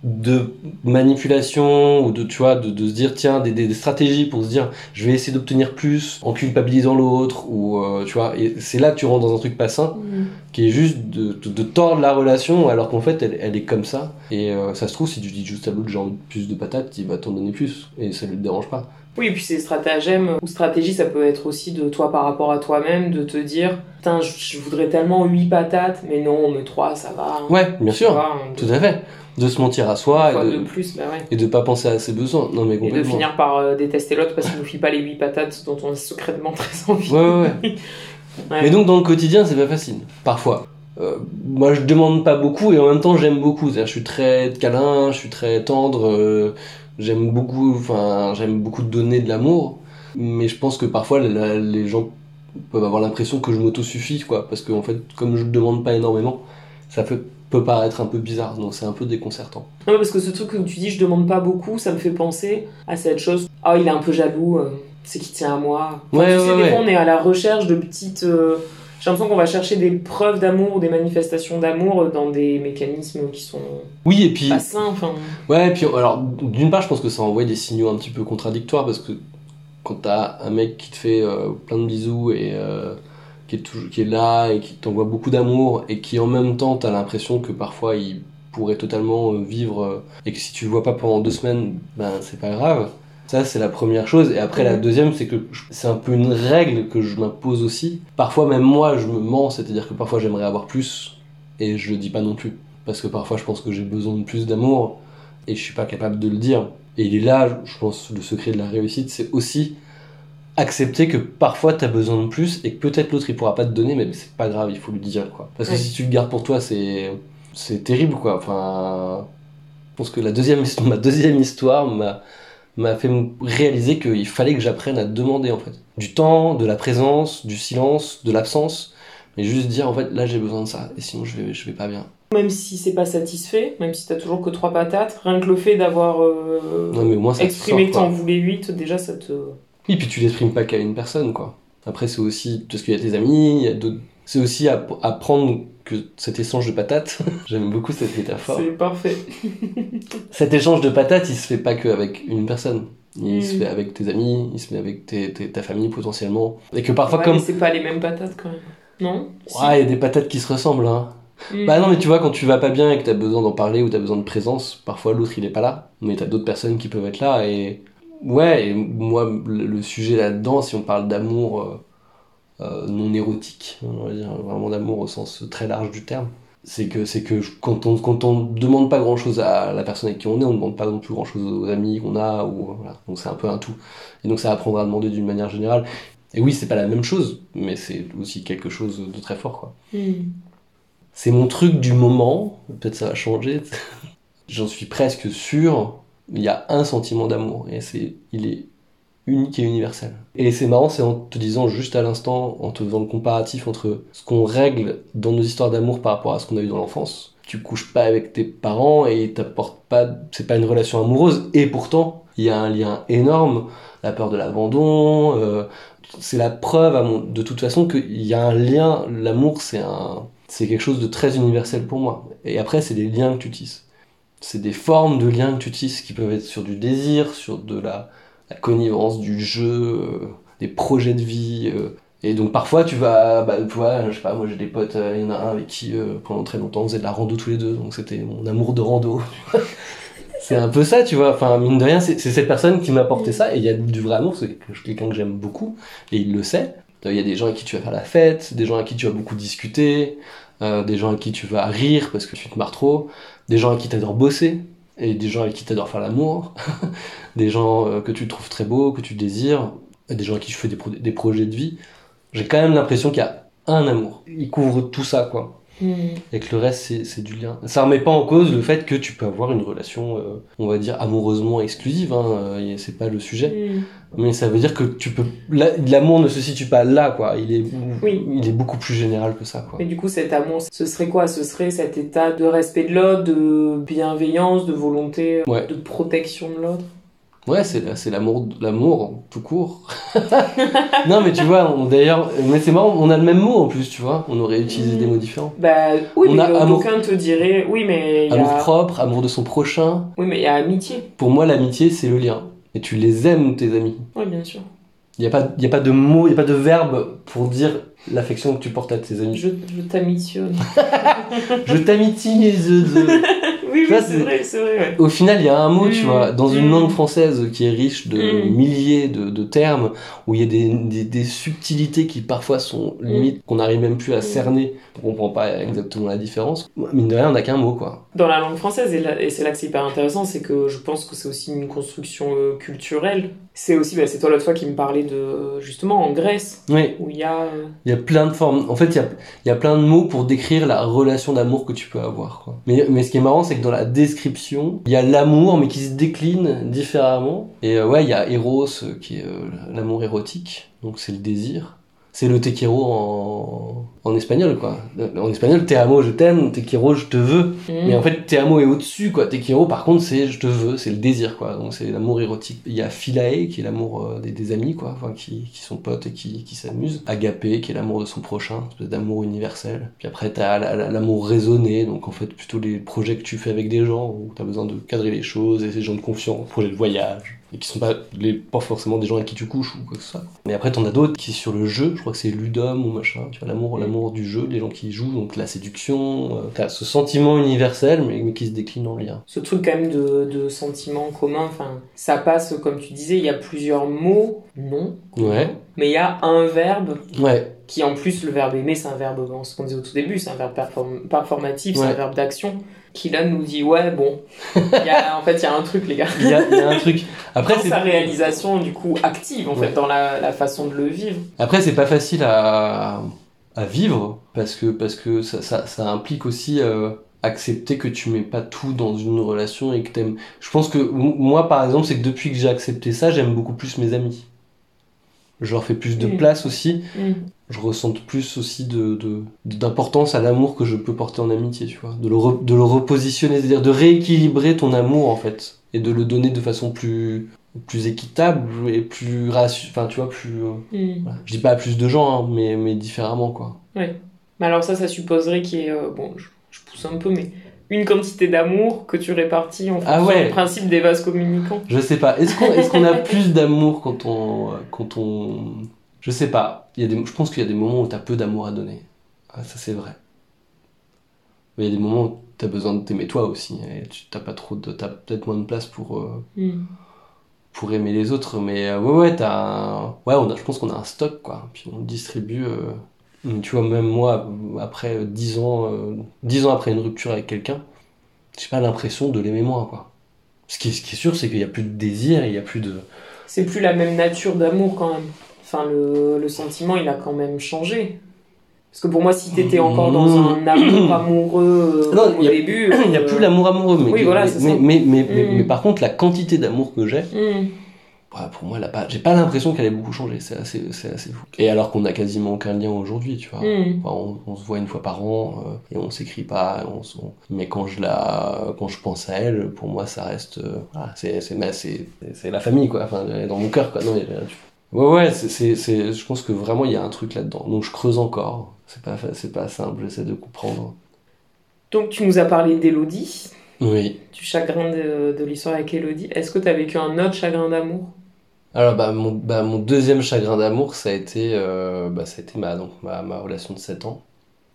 de manipulation ou de tu vois de, de se dire tiens des, des, des stratégies pour se dire je vais essayer d'obtenir plus en culpabilisant l'autre ou euh, tu vois. Et c'est là que tu rentres dans un truc pas sain qui est juste de, de, de tordre la relation alors qu'en fait elle, elle est comme ça. Et euh, ça se trouve si tu dis juste à l'autre j'ai envie de plus de patates il va t'en donner plus. Et ça lui dérange pas Oui, et puis ces stratagèmes ou stratégies, ça peut être aussi de toi par rapport à toi-même, de te dire Putain, je, voudrais tellement 8 patates, mais non, mais 3, ça va. ouais bien sûr vois, tout à fait de se mentir à soi et de de, plus, bah ouais. et de pas penser à ses besoins non mais Et de finir par euh, détester l'autre parce qu'il nous file pas les 8 patates dont on a secrètement très envie. ouais ouais, ouais. Ouais. Mais donc dans le quotidien, c'est pas facile, parfois. Euh, moi, je demande pas beaucoup et en même temps, j'aime beaucoup. C'est-à-dire, je suis très câlin, je suis très tendre. euh, j'aime beaucoup, enfin, j'aime beaucoup donner de l'amour. Mais je pense que parfois, la- les gens peuvent avoir l'impression que je m'autosuffis, quoi. Parce qu'en fait, comme je demande pas énormément, ça peut, peut paraître un peu bizarre. Donc c'est un peu déconcertant. Non, parce que ce truc où tu dis je demande pas beaucoup, ça me fait penser à cette chose. Ah, il est un peu jaloux, euh, c'est qu'il tient à moi. Enfin, Ouais, tu ouais, sais, des fois, on est à la recherche de petites. euh, J'ai l'impression qu'on va chercher des preuves d'amour ou des manifestations d'amour dans des mécanismes qui sont Oui, et puis. pas sains. Ouais, et puis alors, d'une part, je pense que ça envoie des signaux un petit peu contradictoires parce que quand t'as un mec qui te fait euh, plein de bisous et euh, qui, est toujours, qui est là et qui t'envoie beaucoup d'amour et qui en même temps t'as l'impression que parfois il pourrait totalement euh, vivre et que si tu le vois pas pendant deux semaines, ben c'est pas grave. Ça, c'est la première chose. Et après, la Mhm. deuxième, c'est que c'est un peu une règle que je m'impose aussi. Parfois, même moi, je me mens, c'est-à-dire que parfois j'aimerais avoir plus et je le dis pas non plus. Parce que parfois, je pense que j'ai besoin de plus d'amour et je suis pas capable de le dire. Et il est là, je pense, le secret de la réussite, c'est aussi accepter que parfois t'as besoin de plus et que peut-être l'autre il pourra pas te donner, mais c'est pas grave, il faut lui dire quoi. Parce que si tu le gardes pour toi, c'est c'est terrible quoi. Enfin, je pense que la deuxième ma deuxième histoire m'a m'a fait réaliser qu'il fallait que j'apprenne à demander en fait du temps, de la présence, du silence, de l'absence, mais juste dire en fait là j'ai besoin de ça et sinon je vais je vais pas bien. même si c'est pas satisfait, même si t'as toujours que trois patates, rien que le fait d'avoir euh, exprimé que t'en voulais 8, déjà ça te. Oui, puis tu l'exprimes pas qu'à une personne, quoi. Après, c'est aussi parce qu'il y a tes amis, il y a d'autres. C'est aussi app- apprendre que cet échange de patates, j'aime beaucoup cette métaphore. C'est parfait. Cet échange de patates, il se fait pas qu'avec une personne. Il Mm. se fait avec tes amis, il se fait avec tes, tes- ta famille potentiellement. Et que parfois, Ouais, comme. mais c'est pas les mêmes patates quand même. Non? Ouais, il y a des patates qui se ressemblent, hein. Mm. Bah non, mais tu vois, quand tu vas pas bien et que t'as besoin d'en parler ou t'as besoin de présence, parfois l'autre il est pas là, mais t'as d'autres personnes qui peuvent être là et. Ouais, et moi, le sujet là-dedans, si on parle d'amour euh, non érotique, on va dire vraiment d'amour au sens très large du terme, c'est que, c'est que quand on, quand on demande pas grand chose à la personne avec qui on est, on demande pas non plus grand chose aux amis qu'on a, ou voilà. Donc c'est un peu un tout. Et donc ça apprendra à demander d'une manière générale. Et oui, c'est pas la même chose, mais c'est aussi quelque chose de très fort, quoi. Mm. C'est mon truc du moment, peut-être ça va changer. J'en suis presque sûr, il y a un sentiment d'amour et c'est il est unique et universel. Et c'est marrant, c'est en te disant juste à l'instant, en te faisant le comparatif entre ce qu'on règle dans nos histoires d'amour par rapport à ce qu'on a eu dans l'enfance. Tu couches pas avec tes parents et ils t'apportent pas, c'est pas une relation amoureuse et pourtant il y a un lien énorme, la peur de l'abandon. euh, c'est la preuve de toute façon qu'il y a un lien. L'amour, c'est un, c'est quelque chose de très universel pour moi. Et après, c'est des liens que tu tisses. C'est des formes de liens que tu tisses qui peuvent être sur du désir, sur de la, la connivence, du jeu, euh, des projets de vie. euh. Et donc parfois tu vas, bah, tu vois, je sais pas, moi j'ai des potes, euh, il y en a un avec qui euh, pendant très longtemps on faisait de la rando tous les deux, donc c'était mon amour de rando. c'est un peu ça, tu vois. Enfin, mine de rien, c'est cette personne qui m'a apporté ça, et il y a du vrai amour, c'est quelqu'un que j'aime beaucoup, et il le sait. Il y a des gens avec qui tu vas faire la fête, des gens avec qui tu vas beaucoup discuter, euh, des gens avec qui tu vas rire parce que tu te marres trop, des gens avec qui t'adores bosser, et des gens avec qui t'adores faire l'amour, des gens euh, que tu trouves très beaux, que tu désires, des gens avec qui tu fais des, pro- des projets de vie. J'ai quand même l'impression qu'il y a un amour. Il couvre tout ça, quoi. Et que le reste, c'est- du lien. Ça remet pas en cause le fait que tu peux avoir une relation, euh, on va dire, amoureusement exclusive, hein, euh, c'est pas le sujet. Mais ça veut dire que tu peux. la- L'amour ne se situe pas là, quoi. Il est, Oui. il est beaucoup plus général que ça, quoi. Mais du coup, cet amour, ce serait quoi? Ce serait cet état de respect de l'autre, de bienveillance, de volonté, Ouais. de protection de l'autre? Ouais, c'est c'est l'amour, l'amour tout court. non, mais tu vois, d'ailleurs, mais c'est marrant, on a le même mot en plus, tu vois. On aurait utilisé des mots différents. Bah oui, On mais a euh, amour- d'aucuns te diraient, oui, mais Amour propre, amour de son prochain. Oui, mais il y a amitié. Pour moi, l'amitié, c'est le lien. Et tu les aimes, tes amis. Oui, bien sûr. Il n'y a, pas- y a pas de mot, il n'y a pas de verbe pour dire l'affection que tu portes à tes amis. Je, je t'amitionne. Je t'amitie les œufs vois, c'est vrai, c'est vrai, ouais. Au final, il y a un mot, tu Mm. vois, dans une Mm. langue française qui est riche de Mm. milliers de, de termes, où il y a des, des, des subtilités qui parfois sont limites, qu'on n'arrive même plus à cerner, on comprend pas exactement la différence. Mine de rien, on n'a qu'un mot, quoi. Dans la langue française, et, là- et c'est là que c'est hyper intéressant, c'est que je pense que c'est aussi une construction euh, culturelle. C'est aussi, bah, c'est toi l'autre fois qui me parlais de, justement, en Grèce, Oui, où il y a... euh, il y a plein de formes. En fait, il y a, y a plein de mots pour décrire la relation d'amour que tu peux avoir, quoi. Mais, mais ce qui est marrant, c'est que dans la description, il y a l'amour, mais qui se décline différemment. Et euh, ouais, il y a Eros, euh, qui est euh, l'amour érotique, donc c'est le désir. C'est le te quiero en, en espagnol, quoi. En espagnol, te amo, je t'aime, te quiero, je te veux. Mais en fait, te amo est au-dessus, quoi. Te quiero, par contre, c'est je te veux, c'est le désir, quoi. Donc c'est l'amour érotique. Il y a philae, qui est l'amour euh, des, des amis, quoi. Enfin, qui, qui sont potes et qui, qui s'amusent. Agapé, qui est l'amour de son prochain, espèce d'amour universel. Puis après, t'as la- la- l'amour raisonné, donc en fait, plutôt les projets que tu fais avec des gens, où t'as besoin de cadrer les choses, et ces gens de confiance, projets de voyage. Et qui sont pas, les, pas forcément des gens avec qui tu couches ou quoi que ce soit. Mais après, t'en as d'autres qui sur le jeu, je crois que c'est Ludum ou machin, tu vois, l'amour, l'amour du jeu, les gens qui y jouent, donc la séduction, euh, t'as ce sentiment universel, mais, mais qui se décline en lien. ce truc quand même de, de sentiments communs, enfin, ça passe, comme tu disais, il y a plusieurs mots, non, Ouais. mais il y a un verbe Ouais, qui en plus le verbe aimer c'est un verbe ce qu'on disait au tout début c'est un verbe perform- performatif c'est Ouais. un verbe d'action qui là nous dit ouais bon y a, en fait il y a un truc les gars il y a, il y a un truc. Après, c'est sa réalisation du coup active en Ouais. fait dans la, la façon de le vivre Après, c'est pas facile à, à vivre parce que, parce que ça, ça, ça implique aussi euh, accepter que tu mets pas tout dans une relation et que t'aimes. Je pense que moi, par exemple, c'est que depuis que j'ai accepté ça, j'aime beaucoup plus mes amis. Je leur fais plus de Mm. place aussi. Mm. Je ressens plus aussi de, d'importance à l'amour que je peux porter en amitié, tu vois. De le, re- de le repositionner, c'est-à-dire de rééquilibrer ton amour, en fait. Et de le donner de façon plus, plus équitable et plus enfin, tu vois, plus, euh, Mm. voilà. Je dis pas à plus de gens, hein, mais, mais différemment, quoi. mais alors ça ça supposerait qu'il y ait euh, bon je, je pousse un peu mais une quantité d'amour que tu répartis en fonction Ah ouais. du principe des vases communicants Je sais pas. Est-ce qu'on est qu'on a plus d'amour quand on, quand on. Je sais pas. Il y a des, je pense qu'il y a des moments où t'as peu d'amour à donner. Ah, ça, c'est vrai. Mais il y a des moments où t'as besoin de t'aimer toi aussi. Et tu t'as pas trop de. T'as peut-être moins de place pour. euh, Mm. pour aimer les autres. Mais euh, ouais, ouais, t'as. Ouais, on a, je pense qu'on a un stock, quoi. Puis on le distribue. euh, mais Tu vois, même moi, après euh, 10 ans, euh, 10 ans après une rupture avec quelqu'un, j'ai pas l'impression de l'aimer moins, quoi. Ce qui est, ce qui est sûr, c'est qu'il y a plus de désir, il y a plus de... c'est plus la même nature d'amour quand même enfin le, le sentiment il a quand même changé parce que pour moi si t'étais encore dans un amour amoureux euh, Non, au il y a- début Il n'y a euh, plus l'amour amoureux, mais, Oui, voilà, mais, mais, Mm. mais par contre, la quantité d'amour que j'ai, mm. Ouais, pour moi, elle a pas, j'ai pas l'impression qu'elle ait beaucoup changé. C'est assez, c'est assez fou. Et alors qu'on a quasiment aucun lien aujourd'hui, tu vois. Mm. Enfin, on, on se voit une fois par an euh, et on s'écrit pas. On, Mais quand je la, quand je pense à elle, pour moi, ça reste, euh, voilà, c'est, la famille, quoi. Enfin, dans mon cœur, quoi. Non, y a- tu- Ouais, ouais, c'est, c'est, je pense que vraiment il y a un truc là-dedans. Donc je creuse encore. C'est pas, c'est pas simple. J'essaie de comprendre. donc tu nous as parlé d'Elodie Oui. du chagrin de, de l'histoire avec Elodie est-ce que t'as vécu un autre chagrin d'amour? Alors bah mon, bah, mon deuxième chagrin d'amour, ça a été, euh, bah, ça a été ma, donc, ma, relation de 7 ans.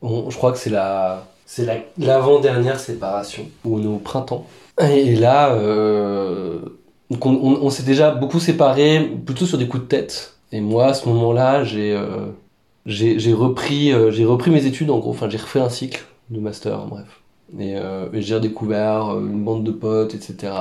Je crois que c'est la, c'est la, l'avant-dernière séparation, où on au printemps. Et là, euh, on, s'est déjà beaucoup séparés, plutôt sur des coups de tête. Et moi, à ce moment-là, j'ai, euh, j'ai, repris, j'ai repris mes études en gros. Enfin, j'ai refait un cycle de master, bref. Et, j'ai redécouvert une bande de potes, etc.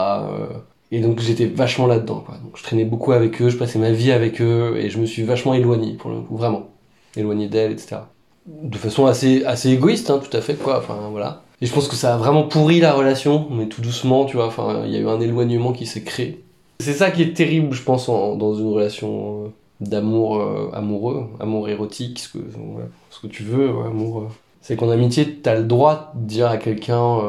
et donc j'étais vachement là-dedans, quoi. Donc je traînais beaucoup avec eux, je passais ma vie avec eux, et je me suis vachement éloigné, pour le coup, vraiment. Éloigné d'elle, etc. De façon assez, assez égoïste, hein, tout à fait, quoi. Enfin, voilà. Et je pense que ça a vraiment pourri la relation, mais tout doucement, tu vois. Enfin, il y a eu un éloignement qui s'est créé. C'est ça qui est terrible, je pense, en- dans une relation euh, d'amour euh, amoureux, amour érotique, ce que, ce que tu veux, ouais, amour. euh. C'est qu'en amitié, t'as le droit de dire à quelqu'un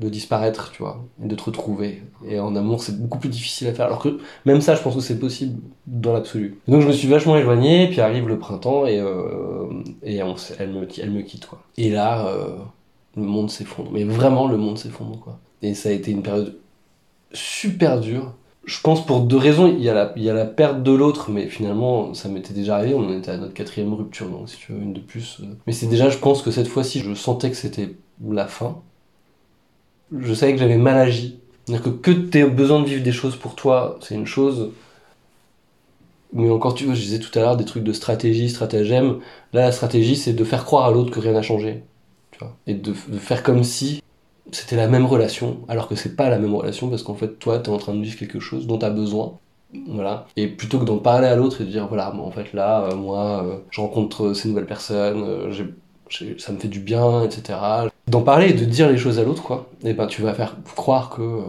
de disparaître, tu vois, et de te retrouver. Et en amour, c'est beaucoup plus difficile à faire. Alors que même ça, je pense que c'est possible dans l'absolu. Donc je me suis vachement éloigné, puis arrive le printemps et, euh, et elle, me, elle me quitte, quoi. Et là, euh, le monde s'effondre. Mais vraiment, le monde s'effondre, quoi. Et ça a été une période super dure. Je pense pour deux raisons. Il y a la, il y a la perte de l'autre, mais finalement, ça m'était déjà arrivé. On était à notre quatrième rupture, donc si tu veux, une de plus. euh. Mais c'est déjà, je pense que cette fois-ci, je sentais que c'était la fin. Je savais que j'avais mal agi. C'est-à-dire que que tu besoin de vivre des choses pour toi, c'est une chose. Mais encore, tu vois, je disais tout à l'heure des trucs de stratégie, stratagème. Là, la stratégie, c'est de faire croire à l'autre que rien n'a changé. Tu vois. Et de, faire comme si c'était la même relation, alors que c'est pas la même relation, parce qu'en fait, toi, t'es en train de vivre quelque chose dont t'as besoin. Voilà. Et plutôt que d'en parler à l'autre et de dire, voilà, en fait, là, euh, moi, euh, je rencontre ces nouvelles personnes, euh, ça me fait du bien, etc. D'en parler et de dire les choses à l'autre, quoi. Et ben, tu vas faire croire que euh,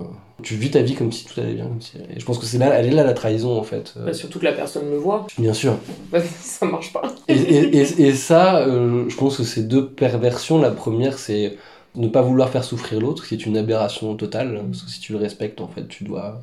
tu vis ta vie comme si tout allait bien. Comme si... Et je pense que c'est là, elle est là la trahison, en fait. Euh, Bah, surtout que la personne le voit. bien sûr. Bah, ça marche pas. Et, et, et, et ça, euh, je pense que c'est deux perversions. La première, c'est ne pas vouloir faire souffrir l'autre, qui est une aberration totale. hein, Parce que si tu le respectes, en fait, tu dois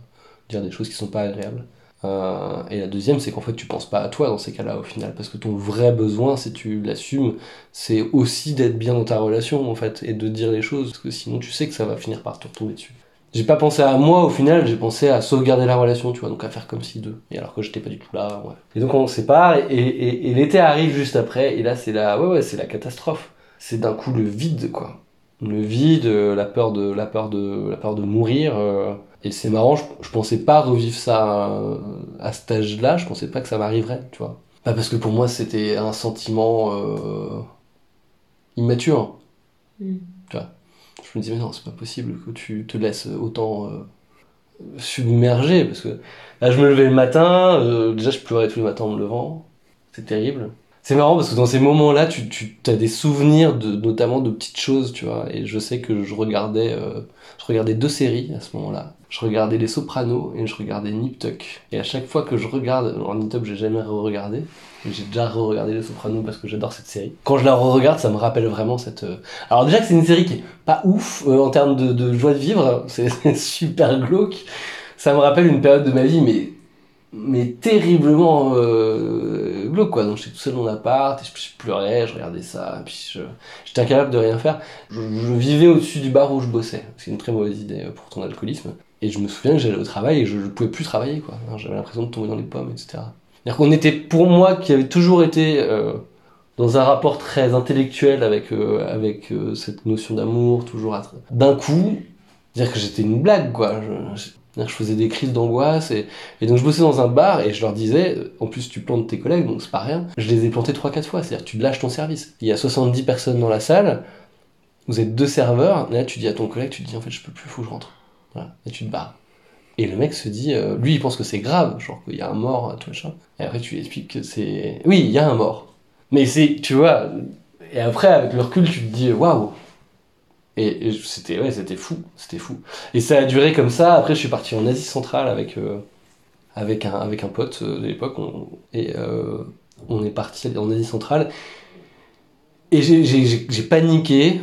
dire des choses qui sont pas agréables. Euh, et la deuxième, c'est qu'en fait, tu penses pas à toi dans ces cas-là, au final. Parce que ton vrai besoin, si tu l'assumes, c'est aussi d'être bien dans ta relation, en fait, et de dire les choses. Parce que sinon, tu sais que ça va finir par te retomber dessus. J'ai pas pensé à moi au final, j'ai pensé à sauvegarder la relation, tu vois, donc à faire comme si deux. Et alors que j'étais pas du tout là, ouais. Et donc on se sépare et, l'été arrive juste après, et là c'est la, ouais ouais, c'est la catastrophe. C'est d'un coup le vide, quoi. Le vide, la peur de, la peur de, la peur de mourir. euh. Et c'est marrant, je, je pensais pas revivre ça euh, à cet âge-là, je pensais pas que ça m'arriverait, tu vois. Pas parce que pour moi c'était un sentiment euh, immature. Mm. Tu vois. Je me disais, mais non, c'est pas possible que tu te laisses autant euh, submerger. Parce que là, je me levais le matin, euh, déjà, je pleurais tous les matins en me levant. C'est terrible. C'est marrant parce que dans ces moments-là, tu, tu as des souvenirs de, notamment de petites choses, tu vois. Et je sais que je regardais, je regardais deux séries à ce moment-là. Je regardais Les Sopranos et je regardais Nip Tuck. Et à chaque fois que je regarde, alors Nip Tuck, j'ai jamais re-regardé. J'ai déjà re-regardé Les Sopranos parce que j'adore cette série. Quand je la re-regarde, ça me rappelle vraiment cette. euh, Alors déjà que c'est une série qui est pas ouf euh, en termes de, de joie de vivre, c'est super glauque. Ça me rappelle une période de ma vie, mais mais terriblement euh, glauque quoi. Donc j'étais tout seul dans l'appart, et je, pleurais, je regardais ça, et puis j'étais incapable de rien faire. Je, je vivais au-dessus du bar où je bossais. C'est une très mauvaise idée pour ton alcoolisme. Et je me souviens que j'allais au travail et je, je pouvais plus travailler quoi. J'avais l'impression de tomber dans les pommes, etc. C'est-à-dire qu'on était, pour moi, qui avait toujours été euh, dans un rapport très intellectuel avec euh, avec euh, cette notion d'amour, toujours à- d'un coup, dire que j'étais une blague quoi. Je, je- je faisais des crises d'angoisse et, et donc je bossais dans un bar et je leur disais, euh, en plus tu plantes tes collègues donc c'est pas rien, je les ai plantés 3-4 fois, c'est-à-dire tu lâches ton service. Il y a 70 personnes dans la salle, vous êtes deux serveurs, et là tu dis à ton collègue, tu dis en fait je peux plus, faut que je rentre. Et tu te barres. Et le mec se dit, euh, lui il pense que c'est grave, genre qu'il y a un mort, tout machin. Et après tu lui expliques que c'est... Oui, il y a un mort. Mais c'est, tu vois, et après avec le recul tu te dis, waouh, et, c'était ouais, c'était fou, c'était fou. Et ça a duré comme ça. Après, je suis parti en Asie centrale avec euh, avec un avec un pote euh, de l'époque. Et on est parti en Asie centrale. Et j'ai paniqué.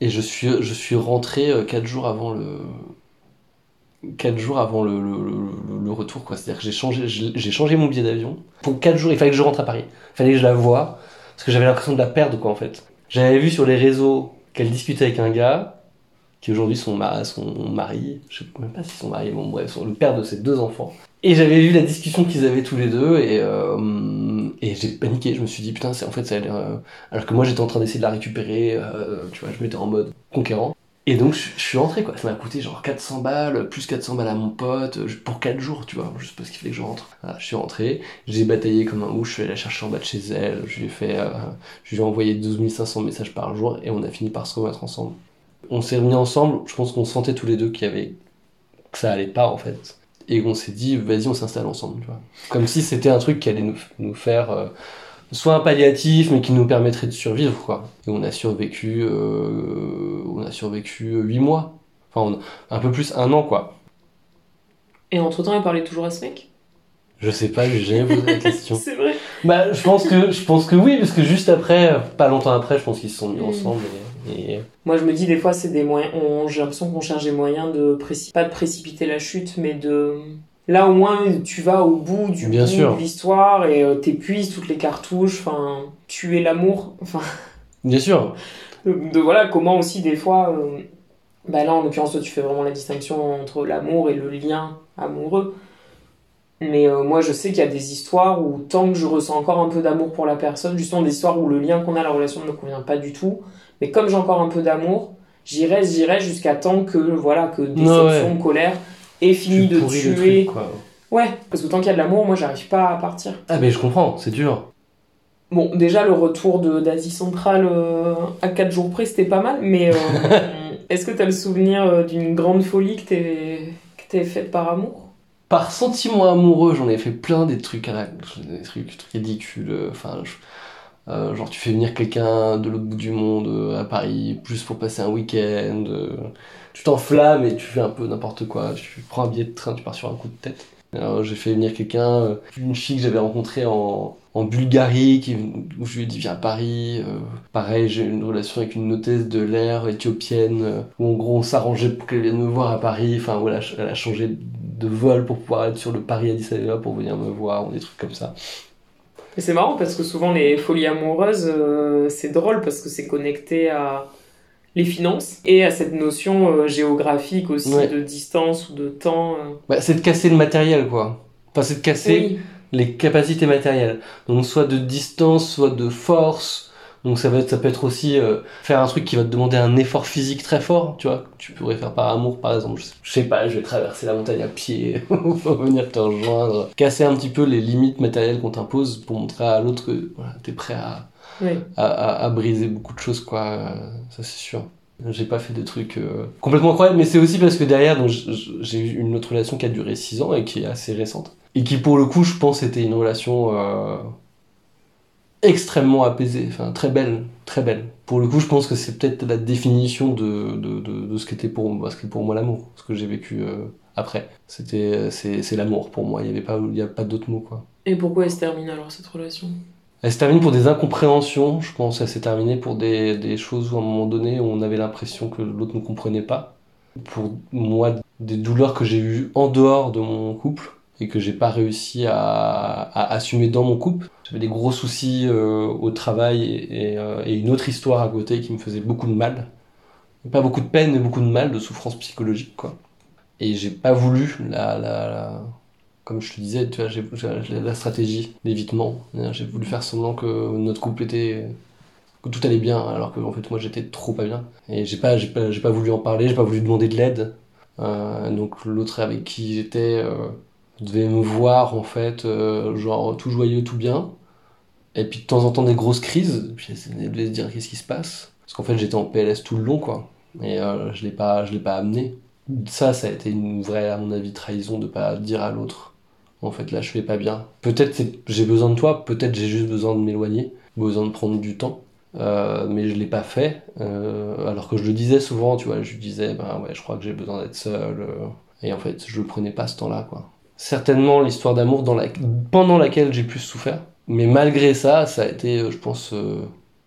Et je suis je suis rentré euh, quatre jours avant le quatre jours avant le, le, le- le retour quoi. C'est-à-dire que j'ai changé j'ai changé mon billet d'avion. Pour quatre jours, il fallait que je rentre à Paris. Il fallait que je la voie parce que j'avais l'impression de la perdre quoi en fait. J'avais vu sur les réseaux qu'elle discutait avec un gars qui aujourd'hui son mari, je sais même pas s'ils sont mariés, bon bref, sont le père de ses deux enfants. Et j'avais vu la discussion qu'ils avaient tous les deux et, euh, et j'ai paniqué, je me suis dit putain, c'est en fait ça a euh, Alors que moi j'étais en train d'essayer de la récupérer, euh, tu vois, je m'étais en mode conquérant. Et donc je, suis rentré quoi, ça m'a coûté genre 400 balles, plus 400 balles à mon pote, euh, pour 4 jours, tu vois, juste parce qu'il fallait que je rentre. Voilà, je suis rentré, j'ai bataillé comme un ouf, je suis allé la chercher en bas de chez elle, je lui ai fait... euh, je lui ai envoyé 12 500 messages par jour et on a fini par se remettre ensemble. On s'est remis ensemble, je pense qu'on sentait tous les deux qu'il y avait... que ça allait pas en fait. Et qu'on s'est dit, vas-y, on s'installe ensemble, tu vois. Comme si c'était un truc qui allait nous, nous faire... euh, soit un palliatif, mais qui nous permettrait de survivre, quoi. Et on a survécu, euh, on a survécu 8 mois. Enfin, on- un peu plus un an, quoi. Et entre temps, il parlait toujours à ce mec? Je sais pas, j'ai jamais posé la question. C'est vrai. Bah, je pense que, je pense que oui, parce que juste après, euh, pas longtemps après, je pense qu'ils se sont mis Mm. ensemble et, et- Moi, je me dis, des fois, c'est des moyens. on- J'ai l'impression qu'on cherche des moyens de. préci- Pas de précipiter la chute, mais de. Là, au moins, tu vas au bout du Bien bout sûr. de l'histoire et euh, t'épuises toutes les cartouches. Enfin, tuer l'amour. Enfin, Bien sûr. de, de- voilà, comment aussi, des fois. euh, Bah là, en l'occurrence, toi, tu fais vraiment la distinction entre l'amour et le lien amoureux. Mais euh, moi, je sais qu'il y a des histoires où, tant que je ressens encore un peu d'amour pour la personne, justement des histoires où le lien qu'on a, la relation ne me convient pas du tout, mais comme j'ai encore un peu d'amour, j'y reste, j'y reste jusqu'à temps que, voilà, que déception, colère ait fini Tu de tuer. truc, quoi. Ouais, parce que tant qu'il y a de l'amour, moi, j'arrive pas à partir. Ah, mais je comprends, c'est dur. Bon, déjà, le retour d'Asie centrale euh, à 4 jours près, c'était pas mal, mais euh, est-ce que t'as le souvenir euh, d'une grande folie que t'es faite par amour? Par sentiment amoureux, j'en ai fait plein des trucs, des trucs ridicules. Enfin, je- euh, genre tu fais venir quelqu'un de l'autre bout du monde euh, à Paris, plus pour passer un week-end. euh, tu t'enflammes et tu fais un peu n'importe quoi. Tu prends un billet de train, tu pars sur un coup de tête. J'ai fait venir quelqu'un, euh, une fille que j'avais rencontrée en, Bulgarie, qui, où je lui ai dit viens à Paris. euh, pareil, j'ai une relation avec une hôtesse de l'air éthiopienne, euh, où en gros on s'arrangeait pour qu'elle vienne me voir à Paris. Enfin voilà, elle a changé de vol pour pouvoir être sur le Paris Addis Abeba pour venir me voir, ou des trucs comme ça. Et c'est marrant parce que souvent les folies amoureuses, c'est drôle parce que c'est connecté à les finances et à cette notion euh, géographique aussi Ouais. de distance ou de temps. euh. Bah, c'est de casser le matériel quoi. Enfin, c'est de casser Oui. les capacités matérielles. Donc soit de distance, soit de force. Donc ça, va être, ça peut être aussi euh, faire un truc qui va te demander un effort physique très fort, tu vois. Tu pourrais faire par amour par exemple. Je sais, pas, je vais traverser la montagne à pied pour venir te rejoindre. Casser un petit peu les limites matérielles qu'on t'impose pour montrer à l'autre que voilà, t'es prêt à, Oui. à, à- à briser beaucoup de choses, quoi. euh, Ça, c'est sûr. J'ai pas fait de trucs euh, complètement incroyables, mais c'est aussi parce que derrière, donc, j'ai eu une autre relation qui a duré 6 ans et qui est assez récente. Et qui, pour le coup, je pense, était une relation euh, extrêmement apaisée, enfin, très belle, très belle. Pour le coup, je pense que c'est peut-être la définition de, de, de, de ce qu'était pour, moi- ce pour moi l'amour, ce que j'ai vécu euh, après. C'était, c'est, c'est l'amour pour moi, il y avait pas, il y a pas d'autre mot, quoi. Et pourquoi elle se termine alors cette relation? Elle se termine pour des incompréhensions, je pense. Elle s'est terminée pour des, des choses où à un moment donné on avait l'impression que l'autre ne comprenait pas. Pour moi, des douleurs que j'ai eues en dehors de mon couple et que j'ai pas réussi à, à assumer dans mon couple. J'avais des gros soucis euh, au travail euh, et une autre histoire à côté qui me faisait beaucoup de mal. Pas beaucoup de peine, mais beaucoup de mal, de souffrance psychologique, quoi. Et j'ai pas voulu la, la, la- comme je te disais, tu vois, j'ai la stratégie d'évitement. J'ai voulu faire semblant que notre couple était que tout allait bien, alors que en fait moi j'étais trop pas bien. Et j'ai pas, pas, pas voulu en parler, j'ai pas voulu demander de l'aide. Euh, donc l'autre avec qui j'étais euh, devait me voir en fait, euh, genre tout joyeux, tout bien. Et puis de temps en temps des grosses crises. Puis elle devait se dire qu'est-ce qui se passe? Parce qu'en fait j'étais en PLS tout le long quoi. Et je l'ai pas, je l'ai pas amené. Ça, ça a été une vraie, à mon avis, trahison de pas dire à l'autre en fait là je vais pas bien. Peut-être j'ai besoin de toi, peut-être j'ai juste besoin de m'éloigner, besoin de prendre du temps. Euh, mais je l'ai pas fait. Euh, alors que je le disais souvent, tu vois, je disais, ben ouais, je crois que j'ai besoin d'être seul. euh, et en fait, je prenais pas ce temps-là, quoi. Certainement l'histoire d'amour pendant laquelle j'ai plus souffert. Mais malgré ça, ça a été, je pense,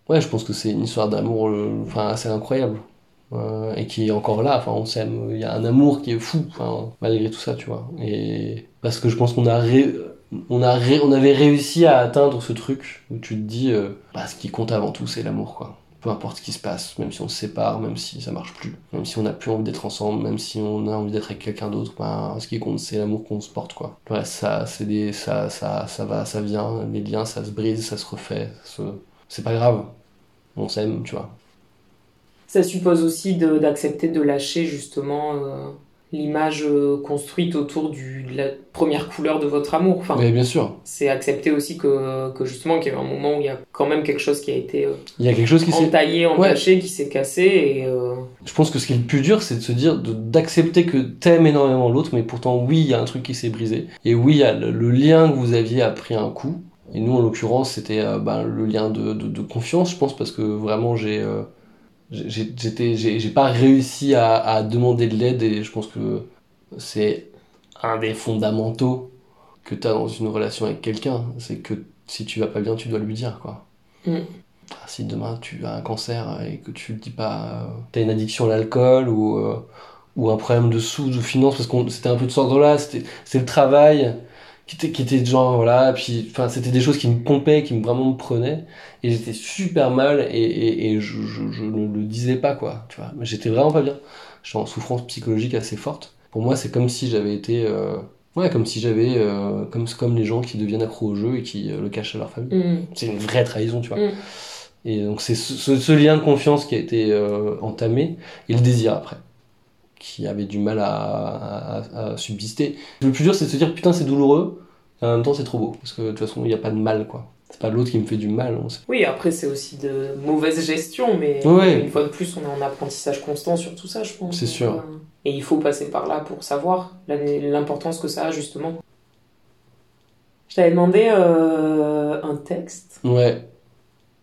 ouais, je pense que c'est une histoire d'amour, enfin, assez incroyable. Euh, et qui est encore là, enfin, on s'aime, il y a un amour qui est fou, malgré tout ça, tu vois. Et parce que je pense qu'on a on, a on avait réussi à atteindre ce truc où tu te dis, euh, bah, ce qui compte avant tout, c'est l'amour, quoi. peu importe ce qui se passe, même si on se sépare, même si ça marche plus, même si on n'a plus envie d'être ensemble, même si on a envie d'être avec quelqu'un d'autre, ben, ce qui compte c'est l'amour qu'on se porte quoi. Reste ça c'est des ça ça ça va, ça vient, les liens ça se brise, ça se refait, ça se- c'est pas grave. On s'aime, tu vois. Ça suppose aussi d'accepter de, lâcher justement euh, l'image euh, construite autour du, de la première couleur de votre amour. Enfin, Mais bien sûr, c'est accepter aussi que, que justement qu'il y a eu un moment où il y a quand même quelque chose qui a été euh, il y a quelque chose qui s'est entaillé, entaché, qui s'est cassé et euh, Je pense que ce qui est le plus dur, c'est de se dire, d'accepter que t'aimes énormément l'autre, mais pourtant, oui, il y a un truc qui s'est brisé. Et oui, il y a le, le lien que vous aviez a pris un coup. Et nous, en l'occurrence, c'était euh, ben, le lien de, de, de confiance, je pense, parce que vraiment, j'ai euh, j'ai- j'étais j'ai pas réussi à, à demander de l'aide, et je pense que c'est un des fondamentaux que t'as dans une relation avec quelqu'un. C'est que si tu vas pas bien, tu dois lui dire, quoi. Mm. Si demain tu as un cancer et que tu le dis pas, euh, t'as une addiction à l'alcool ou, euh, ou un problème de sous, de finances, parce que c'était un peu de ce ordre-là, c'était c'était le travail qui était, qui était genre, voilà, puis enfin, c'était des choses qui me pompaient, qui me vraiment me prenaient, et j'étais super mal et, et, et je, je, je ne le disais pas, quoi, tu vois. Mais J'étais vraiment pas bien. J'étais en souffrance psychologique assez forte. Pour moi, c'est comme si j'avais été. euh, Ouais, comme si j'avais. euh, comme, comme les gens qui deviennent accros au jeu et qui euh, le cachent à leur famille. mm, C'est une vraie trahison, tu vois. Mm. Et donc c'est ce, ce- ce lien de confiance qui a été entamé, et le désir après, qui avait du mal à, à- à subsister. Le plus dur, c'est de se dire, putain, c'est douloureux, et en même temps, c'est trop beau. Parce que de toute façon, il n'y a pas de mal, quoi. C'est pas l'autre qui me fait du mal. on sait- oui, après c'est aussi de mauvaise gestion, mais Ouais. une fois de plus, on est en apprentissage constant sur tout ça, je pense. C'est sûr. euh, et il faut passer par là pour savoir l'importance que ça a justement. Je t'avais demandé euh, un texte Ouais,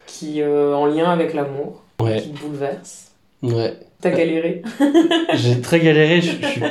qui euh, en lien avec l'amour, ouais, qui te bouleverse. ouais. T'as galéré J'ai très galéré, je, je,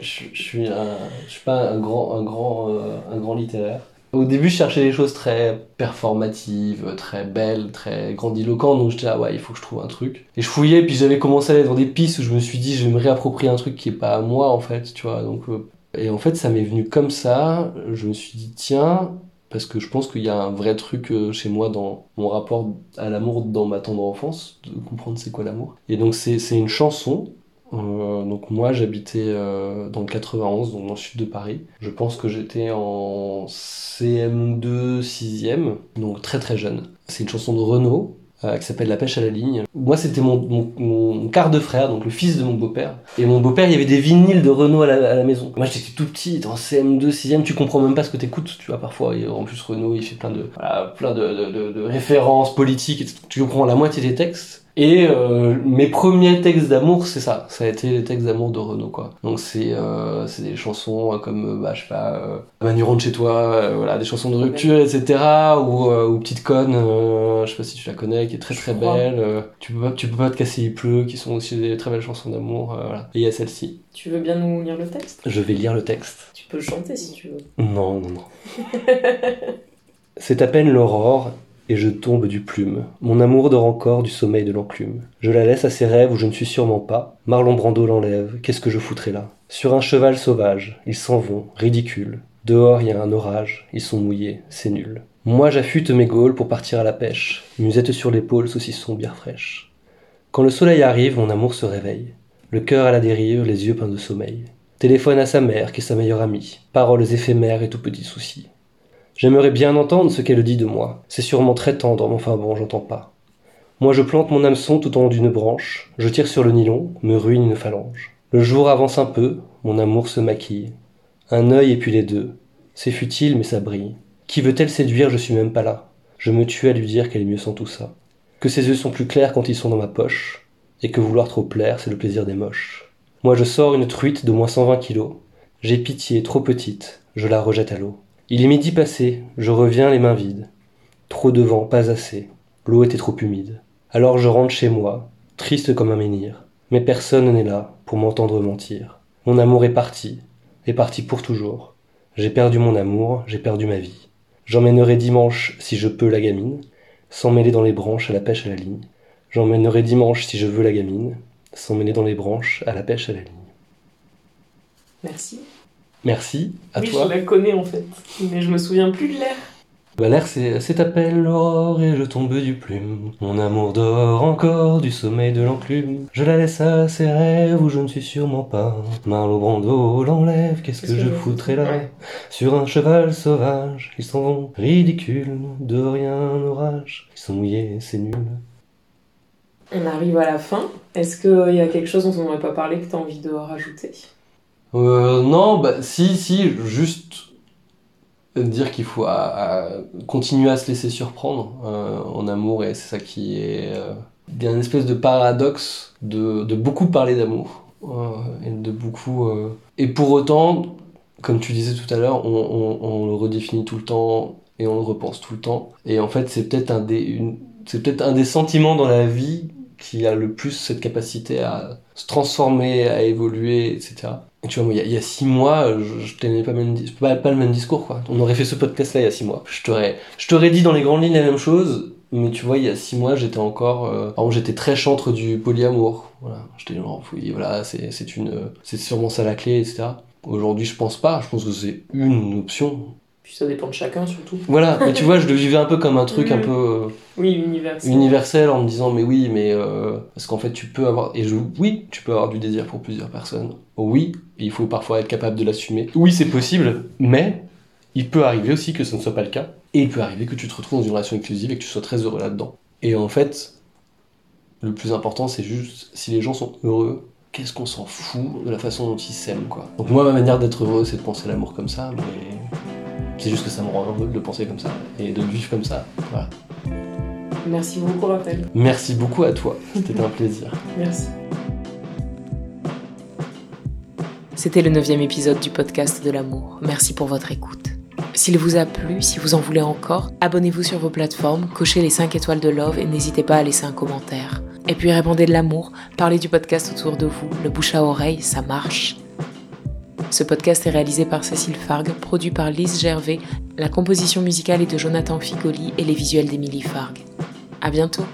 je, suis, un, je suis pas un grand, un, grand, euh, un grand littéraire. Au début, je cherchais des choses très performatives, très belles, très grandiloquentes, donc j'étais là, ouais, il faut que je trouve un truc. Et je fouillais, puis j'avais commencé à aller dans des pistes où je me suis dit, je vais me réapproprier un truc qui est pas à moi, en fait, tu vois. Donc, euh, et en fait, ça m'est venu comme ça, je me suis dit, tiens, parce que je pense qu'il y a un vrai truc euh, chez moi dans mon rapport à l'amour dans ma tendre enfance, de comprendre c'est quoi l'amour. Et donc, c'est une chanson euh, donc moi j'habitais euh, dans le 91, donc dans le sud de Paris. Je pense que j'étais en CM2, 6ème, donc très très jeune. C'est une chanson de Renaud euh, qui s'appelle La pêche à la ligne. Moi c'était mon, mon, mon quart de frère, donc le fils de mon beau-père. Et mon beau-père il y avait des vinyles de Renaud à la, à la maison. Moi j'étais tout petit, en CM2, 6ème, tu comprends même pas ce que t'écoutes, tu vois parfois. Et en plus Renaud il fait plein de, voilà, plein de, de, de- de références politiques, et tu comprends la moitié des textes. Et euh, mes premiers textes d'amour, c'est ça. Ça a été les textes d'amour de Renaud, quoi. Donc c'est euh, c'est des chansons euh, comme, bah, je sais pas, euh, Manu rentre chez toi, voilà, des chansons de rupture, etc. Ou, ou Petite conne, je sais pas si tu la connais, qui est très très belle. tu peux pas, tu peux pas te casser, il pleut, qui sont aussi des très belles chansons d'amour. voilà. Et il y a celle-ci. Tu veux bien nous lire le texte? Je vais lire le texte. Tu peux le chanter si tu veux. Non, non, non. C'est à peine l'aurore, et je tombe du plume. Mon amour dort encore du sommeil de l'enclume. Je la laisse à ses rêves où je ne suis sûrement pas. Marlon Brando l'enlève, qu'est-ce que je foutrais là? Sur un cheval sauvage, ils s'en vont, ridicules. Dehors, il y a un orage, ils sont mouillés, c'est nul. Moi, j'affûte mes gaules pour partir à la pêche. Musette sur l'épaule, saucisson, bière fraîche. Quand le soleil arrive, mon amour se réveille. Le cœur à la dérive, les yeux peints de sommeil. Téléphone à sa mère, qui est sa meilleure amie. Paroles éphémères et tout petits soucis. J'aimerais bien entendre ce qu'elle dit de moi. C'est sûrement très tendre, mais enfin bon, j'entends pas. Moi je plante mon hameçon tout en haut d'une branche, je tire sur le nylon, me ruine une phalange. Le jour avance un peu, mon amour se maquille. Un œil et puis les deux. C'est futile, mais ça brille. Qui veut-elle séduire, je suis même pas là. Je me tue à lui dire qu'elle est mieux sans tout ça. Que ses yeux sont plus clairs quand ils sont dans ma poche, et que vouloir trop plaire, c'est le plaisir des moches. Moi je sors une truite d'au moins 120 kilos. J'ai pitié, trop petite, je la rejette à l'eau. Il est midi passé, je reviens les mains vides. Trop de vent, pas assez. L'eau était trop humide. Alors je rentre chez moi, triste comme un menhir. Mais personne n'est là pour m'entendre mentir. Mon amour est parti, est parti pour toujours. J'ai perdu mon amour, j'ai perdu ma vie. J'emmènerai dimanche, si je peux, la gamine, sans mêler dans les branches à la pêche à la ligne. J'emmènerai dimanche, si je veux, la gamine, sans mêler dans les branches à la pêche à la ligne. Merci. Merci, à oui, toi. je la connais en fait, mais je me souviens plus de l'air. Bah, l'air c'est c'est appelle l'aurore et je tombe du plume. Mon amour dort encore du sommeil de l'enclume. Je la laisse à ses rêves où je ne suis sûrement pas. Marlowe Brando l'enlève, qu'est-ce que, je foutrais là? Sur un cheval sauvage, ils s'en vont ridicules, de rien un orage. Ils sont mouillés, c'est nul. On arrive à la fin. Est-ce qu'il y a quelque chose dont on n'aurait pas parlé que tu as envie de rajouter? Euh, non, bah si, si, juste dire qu'il faut continuer à se laisser surprendre euh, en amour et c'est ça qui est... euh, Il y a une espèce de paradoxe de, beaucoup parler d'amour et pour autant, comme tu disais tout à l'heure, on, le redéfinit tout le temps et on le repense tout le temps. Et en fait, c'est peut-être des... C'est peut-être un des sentiments dans la vie qui a le plus cette capacité à se transformer, à évoluer, etc. Tu vois, il y a- six mois, je, je tenais pas, même le même discours, quoi. On aurait fait ce podcast-là il y a six mois. Je t'aurais, je dit dans les grandes lignes la même chose, mais tu vois, il y a six mois, j'étais encore, euh, exemple, j'étais très chantre du polyamour. Voilà. J'étais genre, oui, voilà, c'est, c'est une, c'est sûrement ça la clé, etc. Aujourd'hui, je pense pas. Je pense que c'est une option. Puis ça dépend de chacun surtout. Voilà. mais tu vois, je le vivais un peu comme un truc un Mhm. peu, euh, Oui, universel. universel en me disant mais oui mais euh, parce qu'en fait tu peux avoir et je oui tu peux avoir du désir pour plusieurs personnes oui il faut parfois être capable de l'assumer oui c'est possible mais il peut arriver aussi que ce ne soit pas le cas et il peut arriver que tu te retrouves dans une relation exclusive et que tu sois très heureux là-dedans et en fait le plus important c'est juste si les gens sont heureux qu'est-ce qu'on s'en fout de la façon dont ils s'aiment quoi donc moi ma manière d'être heureux c'est de penser l'amour comme ça mais c'est juste que ça me rend heureux de penser comme ça et de le vivre comme ça voilà Merci beaucoup, Raphaël. Merci beaucoup à toi, c'était un plaisir. Merci. C'était le neuvième épisode du podcast de l'amour. Merci pour votre écoute. S'il vous a plu, si vous en voulez encore, abonnez-vous sur vos plateformes, cochez les 5 étoiles de Love et n'hésitez pas à laisser un commentaire. Et puis répondez de l'amour, parlez du podcast autour de vous, le bouche à oreille, ça marche. Ce podcast est réalisé par Cécile Fargue, produit par Lise Gervais, la composition musicale est de Jonathan Figoli et les visuels d'Émilie Fargue. À bientôt!